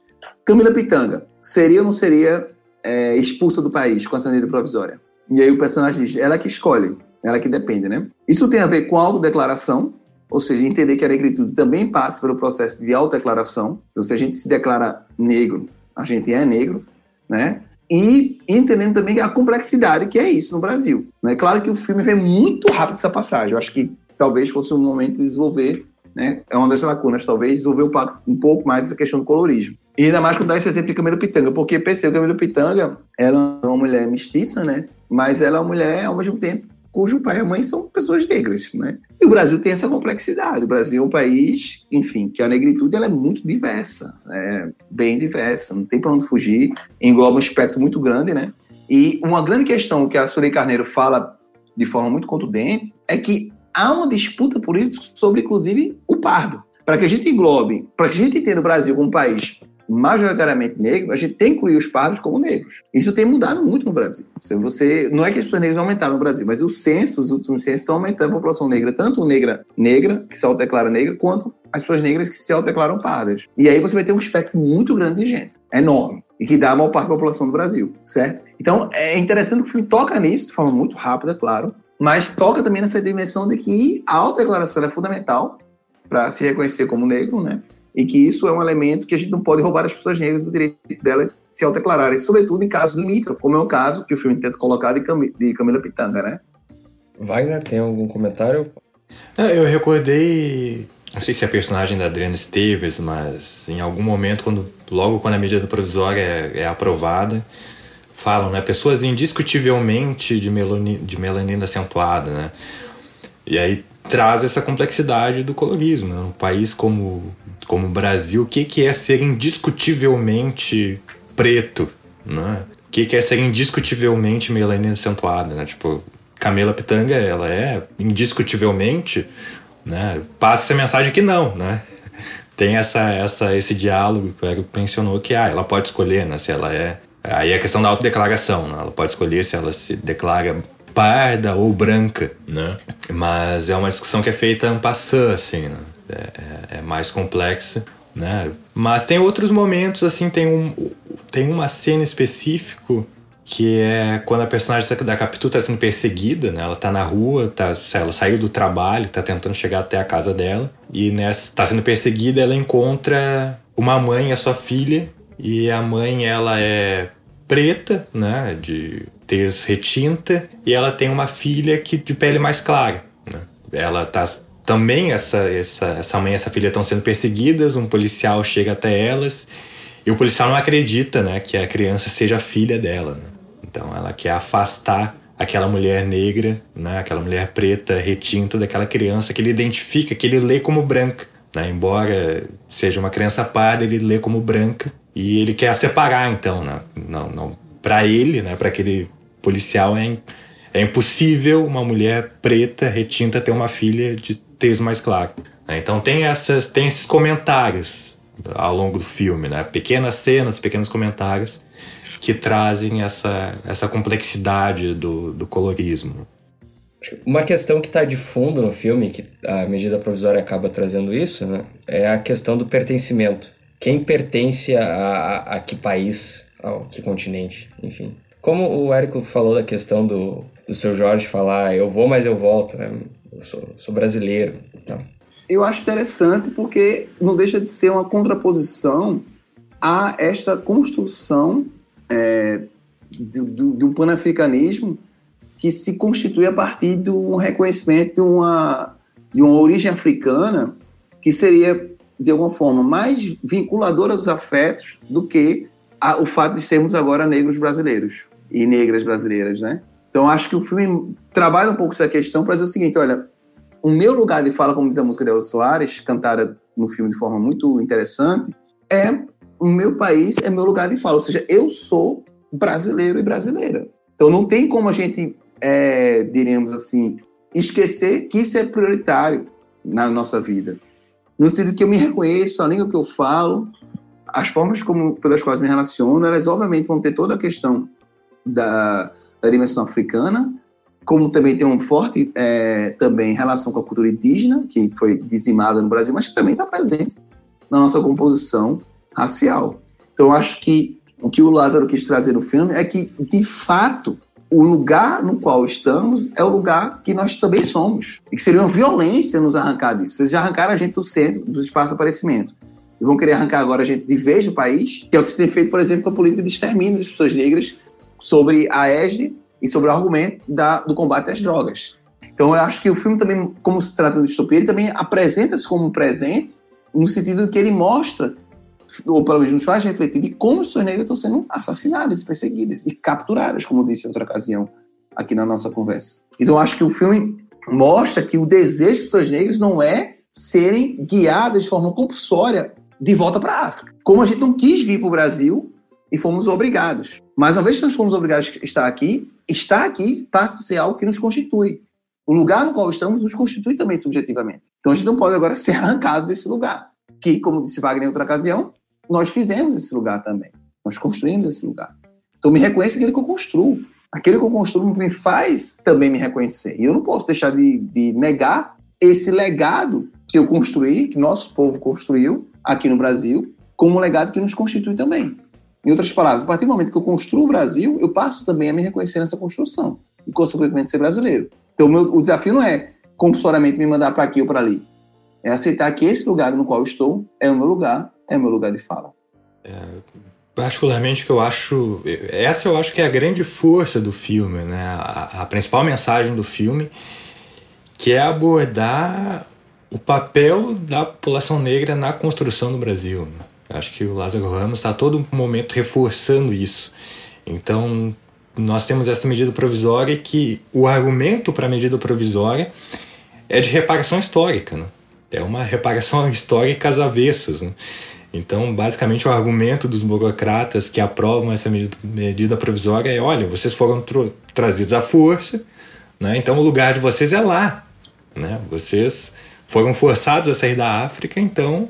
Camila Pitanga, seria ou não seria é, expulsa do país com essa medida provisória? E aí o personagem diz: ela que escolhe. Ela que depende, né? Isso tem a ver com autodeclaração, ou seja, entender que a negritude também passa pelo processo de autodeclaração. Então, se a gente se declara negro, a gente é negro, né? E entendendo também a complexidade que é isso no Brasil. É claro que o filme vem muito rápido essa passagem. Eu acho que talvez fosse um momento de desenvolver, né? É uma das lacunas, talvez, desenvolver um pouco mais essa questão do colorismo. E ainda mais quando dá esse exemplo de Camilo Pitanga, porque pensei, Camilo Pitanga, ela é uma mulher mestiça, né? Mas ela é uma mulher, ao mesmo tempo, cujo pai e mãe são pessoas negras, né? E o Brasil tem essa complexidade. O Brasil é um país, enfim, que a negritude ela é muito diversa, é bem diversa, não tem para onde fugir, engloba um espectro muito grande, né? E uma grande questão que a Surei Carneiro fala de forma muito contundente é que há uma disputa política sobre, inclusive, o pardo. Para que a gente englobe, para que a gente entenda o Brasil como um país majoritariamente negro, a gente tem que incluir os pardos como negros. Isso tem mudado muito no Brasil. Você, não é que as pessoas negras aumentaram no Brasil, mas os censos, os últimos censos estão aumentando a população negra, tanto negra, negra, que se autodeclara negra, quanto as pessoas negras que se autodeclaram pardas. E aí você vai ter um espectro muito grande de gente, enorme, e que dá a maior parte da população do Brasil, certo? Então, é interessante que o filme toca nisso, de forma muito rápida, claro, mas toca também nessa dimensão de que a autodeclaração é fundamental para se reconhecer como negro, né? E que isso é um elemento que a gente não pode roubar as pessoas negras do direito delas se autodeclararem, sobretudo em casos limítrofes, como é o caso que o filme tenta colocar de, Cam de Camila Pitanga, né? Wagner, tem algum comentário? É, eu recordei, não sei se é a personagem da Adriana Esteves, mas em algum momento, quando, logo quando a medida provisória é, é aprovada, falam, né, pessoas indiscutivelmente de, meloni, de melanina acentuada, né? E aí traz essa complexidade do colorismo. Né? Um país como, como o Brasil, o que, que é ser indiscutivelmente preto? Né? O que, que é ser indiscutivelmente melanina acentuada? Né? Tipo, Camila Pitanga, ela é indiscutivelmente, né? passa essa mensagem que não, né? Tem essa, essa, esse diálogo que o Eric mencionou que ah, ela pode escolher, né? Se ela é Aí é a questão da autodeclaração, né? ela pode escolher se ela se declara parda ou branca, né? Mas é uma discussão que é feita en passant, assim, né? é, é, é, mais complexa, né? Mas tem outros momentos, assim, tem, um, tem uma cena específica que é quando a personagem da Capitu está sendo perseguida, né? Ela está na rua, tá, ela saiu do trabalho, está tentando chegar até a casa dela e nessa está sendo perseguida, ela encontra uma mãe e a sua filha e a mãe ela é preta, né, de tez retinta, e ela tem uma filha que de pele mais clara. Né? Ela está também essa, essa, essa mãe e essa filha estão sendo perseguidas, um policial chega até elas e o policial não acredita né, que a criança seja filha dela. Né? Então ela quer afastar aquela mulher negra, né, aquela mulher preta retinta daquela criança que ele identifica, que ele lê como branca. Né? Embora seja uma criança parda, ele lê como branca e ele quer a separar então. Né? Não, não, para ele, né, para aquele policial, é, é impossível uma mulher preta retinta ter uma filha de tez mais clara. Né? Então tem, essas, tem esses comentários ao longo do filme, né? pequenas cenas, pequenos comentários que trazem essa, essa complexidade do, do colorismo. Uma questão que está de fundo no filme, que a medida provisória acaba trazendo isso, né, é a questão do pertencimento. Quem pertence a, a, a que país, a que continente, enfim. Como o Érico falou da questão do, do seu Jorge falar, eu vou, mas eu volto, né? eu sou, sou brasileiro. Então. Eu acho interessante porque não deixa de ser uma contraposição a esta construção é, um panafricanismo que se constitui a partir de um reconhecimento de uma, de uma origem africana que seria, de alguma forma, mais vinculadora dos afetos do que a, o fato de sermos agora negros brasileiros e negras brasileiras, né? Então, acho que o filme trabalha um pouco essa questão para dizer o seguinte, olha, o meu lugar de fala, como diz a música de El Soares, cantada no filme de forma muito interessante, é o meu país é meu lugar de fala, ou seja, eu sou brasileiro e brasileira. Então não tem como a gente, é, assim, esquecer que isso é prioritário na nossa vida. No sentido que eu me reconheço, a língua que eu falo, as formas como, pelas quais me relaciono, elas obviamente vão ter toda a questão da, da dimensão africana, como também tem um forte é, também relação com a cultura indígena, que foi dizimada no Brasil, mas que também está presente na nossa composição racial. Então, acho que o que o Lázaro quis trazer no filme é que, de fato, o lugar no qual estamos é o lugar que nós também somos. E que seria uma violência nos arrancar disso. Vocês já arrancaram a gente do centro, do espaço de aparecimento. E vão querer arrancar agora a gente de vez do país, que é o que se tem feito, por exemplo, com a política de extermínio das pessoas negras sobre a ESD e sobre o argumento da, do combate às drogas. Então, eu acho que o filme também, como se trata de distopia, ele também apresenta-se como presente, no sentido que ele mostra ou pelo menos nos faz refletir de como os negras estão sendo assassinadas perseguidas e capturadas, como disse em outra ocasião aqui na nossa conversa. Então, acho que o filme mostra que o desejo das pessoas negras não é serem guiadas de forma compulsória de volta para a África. Como a gente não quis vir para o Brasil e fomos obrigados. Mas uma vez que nós fomos obrigados a estar aqui, estar aqui passa a ser algo que nos constitui. O lugar no qual estamos nos constitui também subjetivamente. Então a gente não pode agora ser arrancado desse lugar. Que, como disse Wagner em outra ocasião, nós fizemos esse lugar também. Nós construímos esse lugar. Então me reconheço aquele que eu construo. Aquele que eu construo me faz também me reconhecer. E eu não posso deixar de, de negar esse legado que eu construí, que nosso povo construiu aqui no Brasil, como um legado que nos constitui também. Em outras palavras, a partir do momento que eu construo o Brasil, eu passo também a me reconhecer nessa construção e, consequentemente, ser brasileiro. Então, o, meu, o desafio não é compulsoriamente me mandar para aqui ou para ali. É aceitar que esse lugar no qual estou é o meu lugar é meu lugar de fala. É, particularmente que eu acho essa eu acho que é a grande força do filme né a, a, principal mensagem do filme que é abordar o papel da população negra na construção do Brasil acho que o Lázaro Ramos está a todo momento reforçando isso então nós temos essa medida provisória que o argumento para a medida provisória é de reparação histórica né? é uma reparação histórica às avessas né? Então, basicamente, o argumento dos burocratas que aprovam essa medida provisória é: olha, vocês foram trazidos à força, né? então o lugar de vocês é lá. Né? Vocês foram forçados a sair da África, então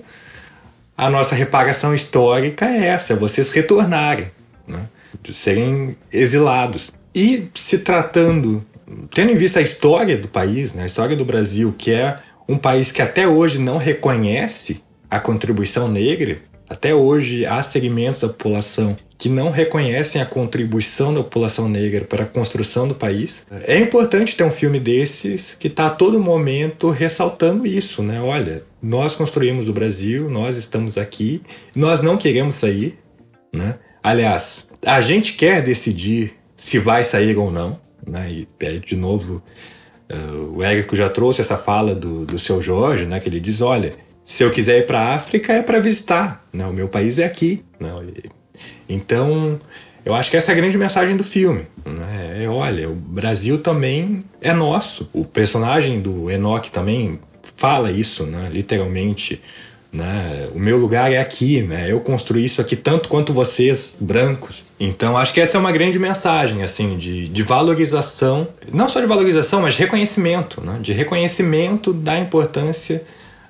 a nossa reparação histórica é essa: é vocês retornarem, né? de serem exilados. E se tratando, tendo em vista a história do país, né? a história do Brasil, que é um país que até hoje não reconhece a contribuição negra, até hoje há segmentos da população que não reconhecem a contribuição da população negra para a construção do país. É importante ter um filme desses que está a todo momento ressaltando isso, né? Olha, nós construímos o Brasil, nós estamos aqui, nós não queremos sair, né? Aliás, a gente quer decidir se vai sair ou não, né? E é de novo Uh, o Érico já trouxe essa fala do, do seu Jorge, né, que ele diz, olha, se eu quiser ir para a África é para visitar, né, o meu país é aqui. Então, eu acho que essa é a grande mensagem do filme. Né, é, olha, o Brasil também é nosso. O personagem do Enoch também fala isso, né, literalmente. Né? O meu lugar é aqui, né? Eu construí isso aqui tanto quanto vocês, brancos. Então, acho que essa é uma grande mensagem, assim, de, de valorização, não só de valorização, mas de reconhecimento, né? De reconhecimento da importância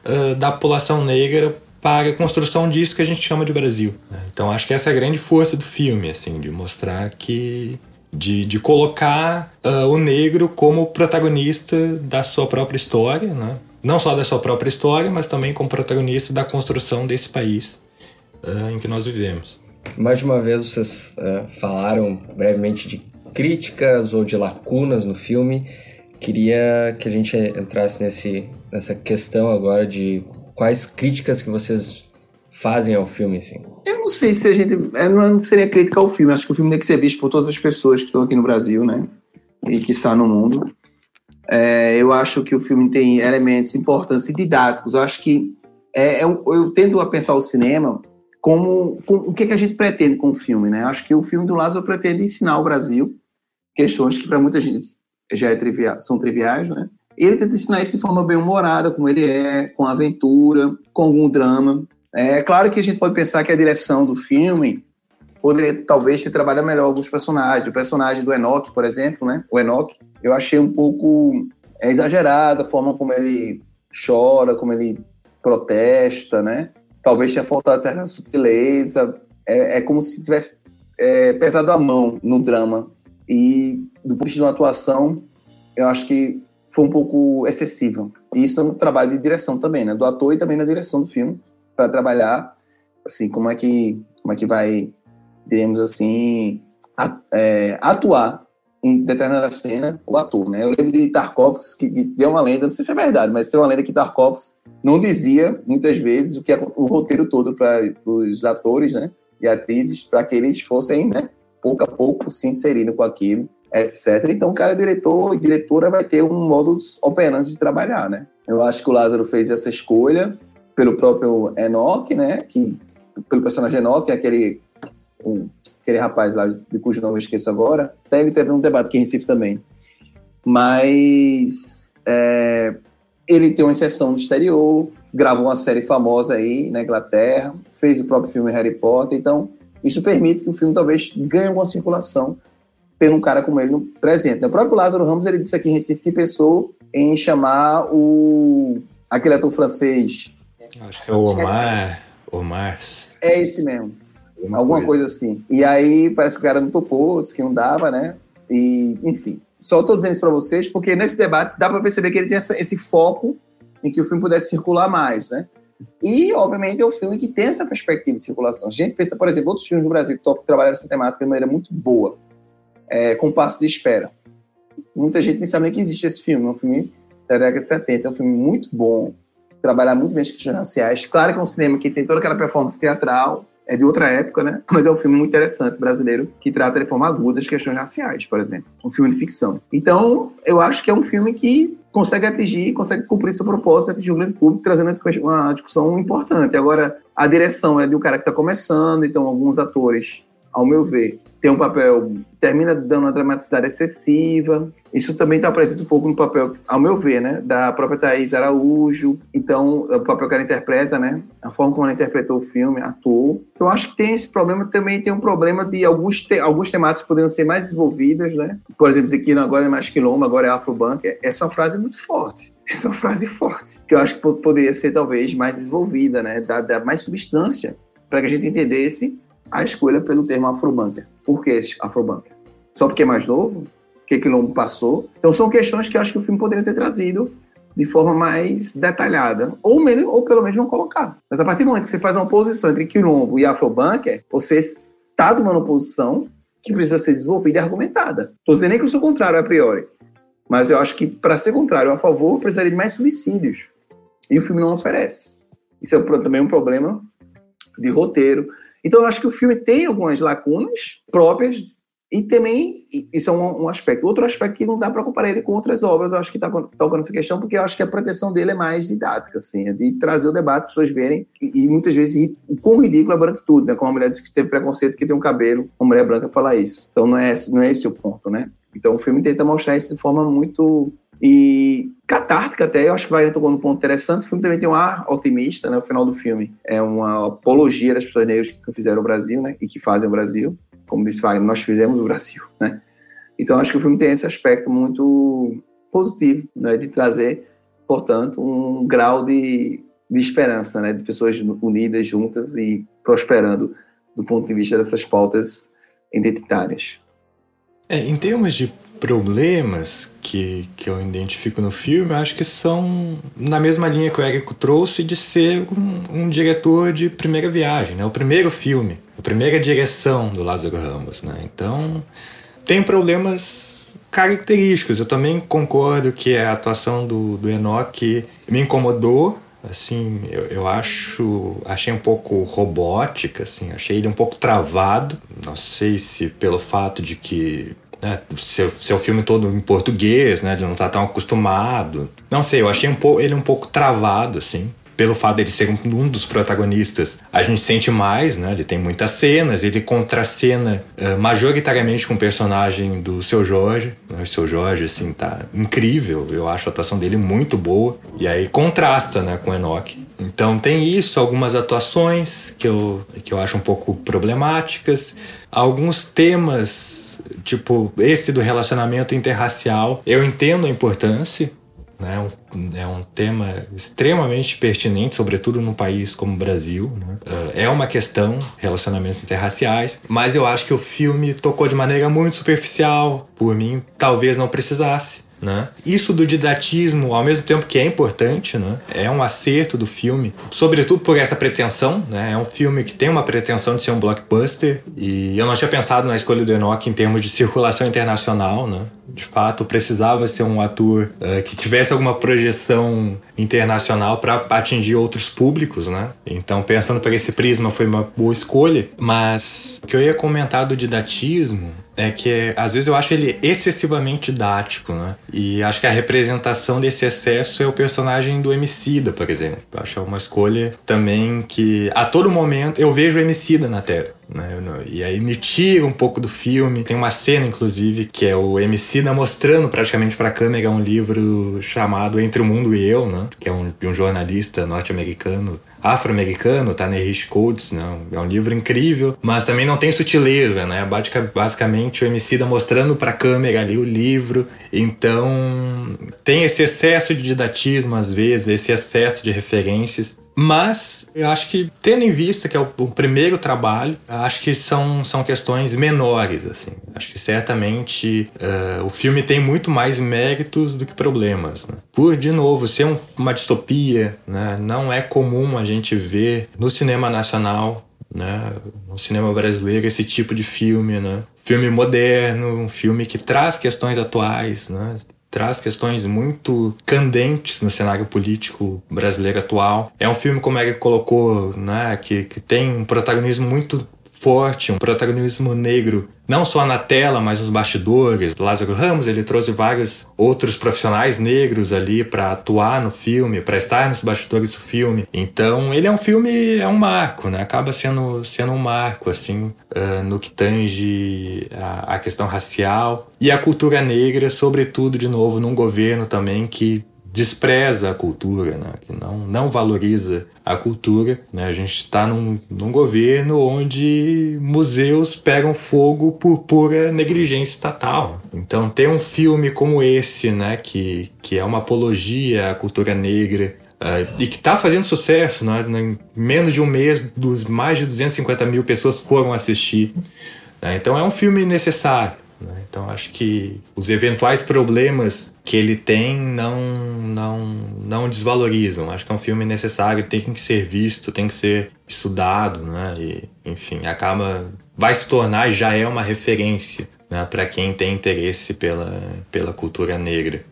uh, da população negra para a construção disso que a gente chama de Brasil. Né? Então, acho que essa é a grande força do filme, assim, de mostrar que de, de colocar uh, o negro como protagonista da sua própria história, né? não só da sua própria história, mas também como protagonista da construção desse país uh, em que nós vivemos. Mais uma vez, vocês uh, falaram brevemente de críticas ou de lacunas no filme. Queria que a gente entrasse nesse, nessa questão agora de quais críticas que vocês fazem ao filme, assim. Eu não sei se a gente. Não seria crítica ao filme. Acho que o filme tem que ser visto por todas as pessoas que estão aqui no Brasil, né? E que está no mundo. É, eu acho que o filme tem elementos importantes e didáticos. Eu acho que é, é, eu tendo a pensar o cinema como, o que, é que a gente pretende com o filme, né? Acho que o filme do Lázaro pretende ensinar ao Brasil questões que para muita gente já é são triviais, né? Ele tenta ensinar isso de forma bem humorada, como ele é, com aventura, com algum drama. É claro que a gente pode pensar que a direção do filme poderia talvez ter trabalhado melhor alguns personagens. O personagem do Enoch, por exemplo, né? O Enoch, eu achei um pouco é, exagerada a forma como ele chora, como ele protesta, né? Talvez tenha faltado certa sutileza. É, é como se tivesse é, pesado a mão no drama. E do ponto de vista de uma atuação, eu acho que foi um pouco excessiva. E isso é um trabalho de direção também, né? Do ator e também na direção do filme, para trabalhar, assim, como é que, como é que vai diremos assim, é, atuar em determinada cena o ator, né? Eu lembro de Tarkovsky, que deu uma lenda, não sei se é verdade, mas tem uma lenda que Tarkovsky não dizia, muitas vezes, o que é o roteiro todo para os atores, né? E atrizes, para que eles fossem, né? Pouco a pouco se inserindo com aquilo, etc. Então, o cara é diretor e diretora vai ter um modo operante de trabalhar, né? Eu acho que o Lázaro fez essa escolha pelo próprio Enoch, né? Que, pelo personagem Enoch, aquele um, aquele rapaz lá, de cujo nome eu esqueço agora, até ele teve um debate aqui em Recife também. Mas é, ele tem uma inserção no exterior, gravou uma série famosa aí na Inglaterra, fez o próprio filme Harry Potter, então isso permite que o filme talvez ganhe alguma circulação tendo um cara como ele no presente. O próprio Lázaro Ramos ele disse aqui em Recife que pensou em chamar o aquele ator francês. Acho que é o Omar. Omar. É esse mesmo. Alguma, Alguma coisa. coisa. assim. E aí parece que o cara não topou, disse que não dava, né? E, enfim. Só estou dizendo isso para vocês porque nesse debate dá para perceber que ele tem essa, esse foco em que o filme pudesse circular mais, né? E, obviamente, é um filme que tem essa perspectiva de circulação. A gente pensa, por exemplo, outros filmes no Brasil que trabalharam essa temática de maneira muito boa, é, com Passo de Espera. Muita gente nem sabe nem que existe esse filme. É um filme da década de 70, é um filme muito bom, trabalhar muito bem as questões raciais. Claro que é um cinema que tem toda aquela performance teatral, é de outra época, né? Mas é um filme muito interessante brasileiro que trata de forma aguda as questões raciais, por exemplo. Um filme de ficção. Então, eu acho que é um filme que consegue atingir, consegue cumprir seu propósito, atingir o grande público, trazendo uma discussão importante. Agora, a direção é de um cara que está começando, então alguns atores, ao meu ver, tem um papel, termina dando uma dramaticidade excessiva. Isso também está presente um pouco no papel, ao meu ver, né, da própria Thaís Araújo. Então, o papel que ela interpreta, né, a forma como ela interpretou o filme, atuou. Então, acho que tem esse problema, também tem um problema de alguns, te, alguns temáticos poderiam ser mais desenvolvidas, né? Por exemplo, dizer que agora é mais quilombo, agora é afrobank. Essa é uma frase muito forte. Essa é uma frase forte, que eu acho que poderia ser talvez mais desenvolvida, né, dar mais substância para que a gente entendesse a escolha pelo termo afrobanker. Por que afrobanker? Só porque é mais novo? Que Quilombo passou? Então são questões que eu acho que o filme poderia ter trazido de forma mais detalhada, ou, menos, ou pelo menos não colocar. Mas a partir do momento que você faz uma oposição entre Quilombo e Afrobanker, você está tomando posição que precisa ser desenvolvida e argumentada. Estou dizendo nem que eu sou contrário a priori, mas eu acho que para ser contrário a favor, precisaria de mais subsídios. E o filme não oferece. Isso é também um problema de roteiro, então, eu acho que o filme tem algumas lacunas próprias E também, isso é um, um, aspecto. Outro aspecto que não dá para comparar ele com outras obras, eu acho que está tocando essa questão, porque eu acho que a pretensão dele é mais didática, assim, é de trazer o debate, as pessoas verem, e, e muitas vezes o quão ridículo é branquitude, né? Como a mulher disse que teve preconceito que tem um cabelo, uma mulher branca falar isso. Então não é, não é esse o ponto, né? Então o filme tenta mostrar isso de forma muito e catártica até, eu acho que vai tocou num ponto interessante. O filme também tem um ar otimista, né? O final do filme é uma apologia das pessoas negras que fizeram o Brasil, né? E que fazem o Brasil. Como disse Wagner, nós fizemos o Brasil, né? Então acho que o filme tem esse aspecto muito positivo, né? De trazer, portanto, um grau de, de esperança, né? De pessoas unidas, juntas e prosperando do ponto de vista dessas pautas identitárias. É, em termos de problemas que, que eu identifico no filme, eu acho que são na mesma linha que o Érico trouxe de ser um, um, diretor de primeira viagem, né? o primeiro filme, a primeira direção do Lázaro Ramos. Né? Então, tem problemas característicos. Eu também concordo que a atuação do, do Enoch me incomodou, assim, eu, eu acho, achei um pouco robótica, assim, achei ele um pouco travado. Não sei se pelo fato de que né, seu, seu filme todo em português, né, de não estar tão acostumado. Não sei, eu achei um pouco, ele um pouco travado, assim pelo fato dele ser um dos protagonistas, a gente sente mais, né? Ele tem muitas cenas, ele contracena uh, majoritariamente com o personagem do Seu Jorge. Né? O Seu Jorge, assim, tá incrível. Eu acho a atuação dele muito boa. E aí contrasta, né, com o Enoch. Então tem isso, algumas atuações que eu, que eu acho um pouco problemáticas. Alguns temas, tipo esse do relacionamento interracial, eu entendo a importância, né? É um tema extremamente pertinente, sobretudo num país como o Brasil. Né? Eh, é uma questão, relacionamentos interraciais, mas eu acho que o filme tocou de maneira muito superficial. Por mim, talvez não precisasse. Né? Isso do didatismo, ao mesmo tempo que é importante, né? é um acerto do filme, sobretudo por essa pretensão. Né? É um filme que tem uma pretensão de ser um blockbuster, e eu não tinha pensado na escolha do Enoch em termos de circulação internacional. Né? De fato, precisava ser um ator uh, que tivesse alguma projeção internacional para atingir outros públicos. Né? Então, pensando por esse prisma, foi uma boa escolha. Mas o que eu ia comentar do didatismo é que às vezes eu acho ele excessivamente didático, né? E acho que a representação desse excesso é o personagem do Emicida, por exemplo. Acho uma escolha também que a todo momento eu vejo o Emicida na tela. Né? E aí me tira um pouco do filme. Tem uma cena, inclusive, que é o Emicida mostrando praticamente para a câmera um livro chamado Entre o Mundo e Eu, né? que é um, de um jornalista norte-americano, afro-americano, Tanerish Coates. Né? É um livro incrível, mas também não tem sutileza. Né? Basicamente, o Emicida mostrando para a câmera ali o livro. Então, tem esse excesso de didatismo às vezes, esse excesso de referências mas eu acho que, tendo em vista que é o, o, primeiro trabalho, acho que são, são questões menores. assim. Acho que certamente uh, o filme tem muito mais méritos do que problemas. Né? Por, de novo, ser um, uma distopia, né? não é comum a gente ver no cinema nacional né, no cinema brasileiro esse tipo de filme, né? Filme moderno, um filme que traz questões atuais, né? traz questões muito candentes no cenário político brasileiro atual. É um filme, como ele colocou, né, que, que tem um protagonismo muito forte, um protagonismo negro, não só na tela, mas nos bastidores. Lázaro Ramos, ele trouxe vários outros profissionais negros ali para atuar no filme, para estar nos bastidores do filme. Então, ele é um filme, é um marco, né? Acaba sendo, sendo um marco, assim, uh, no que tange a, a questão racial e a cultura negra, sobretudo, de novo, num governo também que despreza a cultura, né? que não, não valoriza a cultura. Né? A gente está num, num governo onde museus pegam fogo por pura negligência estatal. Então, ter um filme como esse, né? que, que é uma apologia à cultura negra, Uh, e que está fazendo sucesso, né? em menos de um mês, dos mais de 250 mil pessoas foram assistir. Né? Então é um filme necessário. Né? Então acho que os eventuais problemas que ele tem não, não, não desvalorizam. Acho que é um filme necessário, tem que ser visto, tem que ser estudado, né? E, enfim, acaba vai se tornar já é uma referência né, para quem tem interesse pela, pela cultura negra.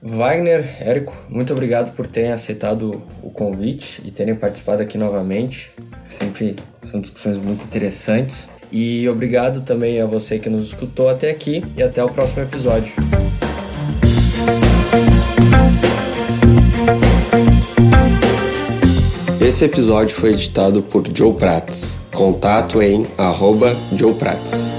Wagner, Érico, muito obrigado por terem aceitado o convite e terem participado aqui novamente. Sempre são discussões muito interessantes. E obrigado também a você que nos escutou até aqui e até o próximo episódio. Esse episódio foi editado por Joe Prats. Contato em arroba Joe Prats.